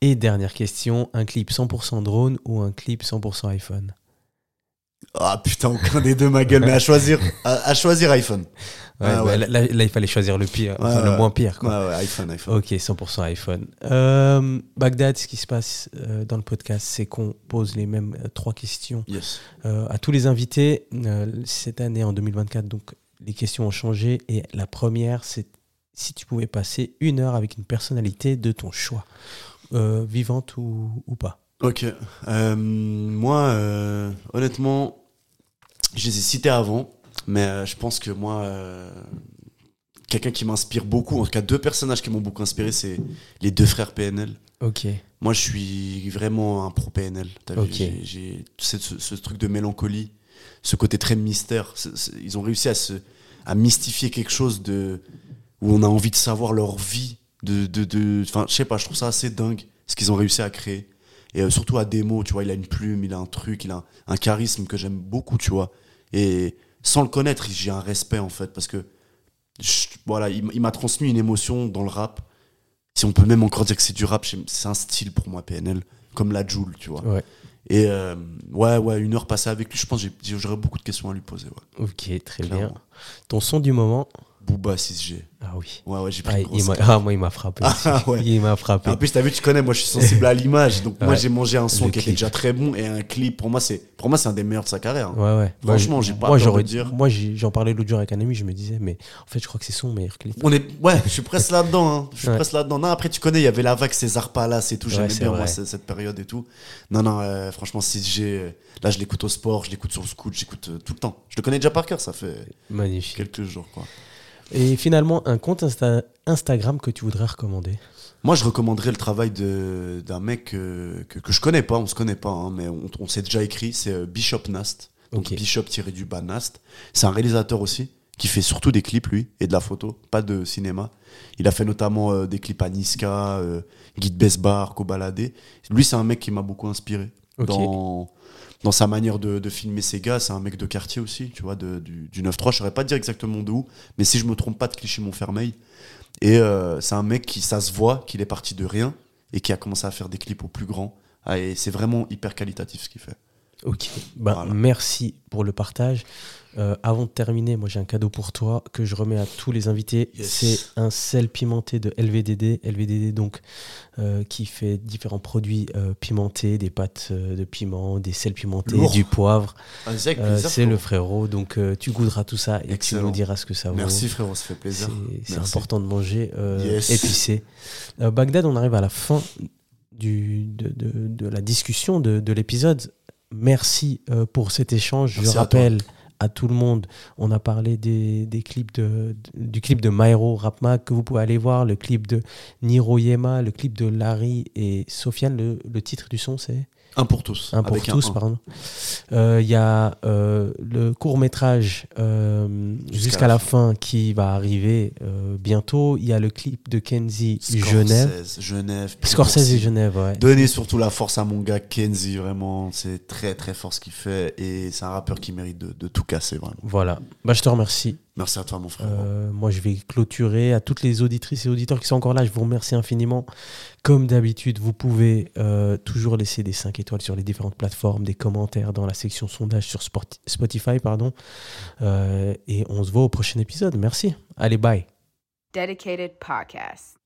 Et dernière question, un clip 100% drone ou un clip 100% iPhone? Ah, putain, aucun des deux, ma gueule. Mais à choisir, à, à choisir iPhone. Ouais, Ah, bah, ouais. Là, là, il fallait choisir le pire, Ouais, enfin, le moins pire. Quoi. ouais, iPhone, iPhone. Ok, 100% iPhone. Euh, Bagdad, ce qui se passe euh, dans le podcast, c'est qu'on pose les mêmes euh, trois questions Yes. à tous les invités cette année en 2024. Donc les questions ont changé et la première, c'est si tu pouvais passer une heure avec une personnalité de ton choix, vivante ou, ou pas. Ok. Moi, honnêtement, je les ai cités avant, mais euh, je pense que moi, euh, quelqu'un qui m'inspire beaucoup, en tout cas deux personnages qui m'ont beaucoup inspiré, c'est les deux frères PNL. Ok. Moi, je suis vraiment un pro PNL. T'as vu, Ok. j'ai- ce, ce- truc de mélancolie, ce côté très mystère. Ils ont réussi à, se, à mystifier quelque chose de où on a envie de savoir leur vie. De, de, de, enfin, je sais pas, je trouve ça assez dingue ce qu'ils ont réussi à créer. Et euh, surtout à démo, tu vois, il a une plume, il a un truc, il a un, un charisme que j'aime beaucoup, tu vois. Et sans le connaître, j'ai un respect en fait, parce que je- voilà, il, m'a transmis une émotion dans le rap. Si on peut même encore dire que c'est du rap, c'est un style pour moi, PNL, comme la Joule, tu vois. Ouais. Et euh, ouais, ouais, une heure passée avec lui, je pense que j'aurais beaucoup de questions à lui poser. Ouais. Ok, très bien. Ton son du moment? Booba 6G. Ah oui. Ouais, ouais, j'ai pris Ah, une grosse ah, moi, il m'a frappé. Ah, ouais. Il m'a frappé. En plus, t'as vu, tu connais, moi je suis sensible à (laughs) l'image. Donc, moi j'ai mangé un son Le qui était déjà très bon et un clip, pour moi, c'est pour moi c'est un des meilleurs de sa carrière. hein. Ouais, ouais. Franchement, j'ai pas moi, peur de dire. Moi, j'en parlais l'autre jour avec un ami, je me disais, mais en fait, je crois que c'est son meilleur clip. On est, ouais, je suis presque là-dedans. Hein. Je suis presque là-dedans. Non, après, tu connais, il y avait la vague César Palace et tout. J'aimais bien, vrai. moi, cette, période et tout. Non, non, euh, franchement, 6G, euh, là, je l'écoute au sport, je l'écoute sur le scoot, j'écoute euh, tout le temps. Je le connais déjà par cœur, ça fait Magnifique. quelques jours, quoi. Et finalement, un compte Insta- Instagram que tu voudrais recommander Moi, je recommanderais le travail d'un mec euh, que, que je connais pas, on se connaît pas, hein, mais on, on s'est déjà écrit, c'est euh, Bishop Nast. Donc Ok. Bishop-du-bas Nast. C'est un réalisateur aussi, qui fait surtout des clips, lui, et de la photo, pas de cinéma. Il a fait notamment euh, des clips à Niska, euh, Guide Besbar, Kobalade. Lui, c'est un mec qui m'a beaucoup inspiré. Ok. Dans, dans sa manière de, de filmer ses gars, c'est un mec de quartier aussi, tu vois, du, du 9-3. Je saurais pas dire exactement de où, mais si je me trompe pas de Clichy-Montfermeil. Et euh, c'est un mec qui, ça se voit, qu'il est parti de rien et qui a commencé à faire des clips au plus grand. Ah, et c'est vraiment hyper qualitatif ce qu'il fait. Ok. Ben, Voilà. Merci pour le partage. Euh, avant de terminer, moi j'ai un cadeau pour toi que je remets à tous les invités. Yes. C'est un sel pimenté de LVDD. LVDD donc euh, qui fait différents produits euh, pimentés, des pâtes de piment, des sels pimentés, Lourd. du poivre. C'est le frérot. Donc tu goûteras tout ça et Excellent. tu nous diras ce que ça vaut. Merci frérot, ça fait C'est plaisir. c'est important de manger Yes. épicé. Bagdad, on arrive à la fin du, de, de- de la discussion de, de l'épisode. Merci euh, pour cet échange. Merci Je rappelle à, tout le monde, on a parlé des, des clips de, de- du clip de Myro Rapma que vous pouvez aller voir, le clip de Niro Yema, le clip de Larry et Sofiane. Le, le titre du son, c'est Un pour tous. un pour tous, un. pardon. Euh, Il y a euh, le court métrage Jusqu'à jusqu'à la la fin qui va arriver euh, bientôt. Il y a le clip de Kenzie Scorsese, Genève. Genève. Scorsese et. Genève, ouais. Donnez surtout la force à mon gars Kenzie, vraiment. C'est très très fort ce qu'il fait et c'est un rappeur qui mérite de, de tout casser, vraiment. Voilà. Bah, je te remercie Merci à toi, mon frère. Euh, moi, je vais clôturer à toutes les auditrices et auditeurs qui sont encore là. Je vous remercie infiniment. Comme d'habitude, vous pouvez euh, toujours laisser des 5 étoiles sur les différentes plateformes, des commentaires dans la section sondage sur Spot- Spotify. Pardon. Euh, et on se voit au prochain épisode. Merci. Allez, bye. Dedicated Podcast.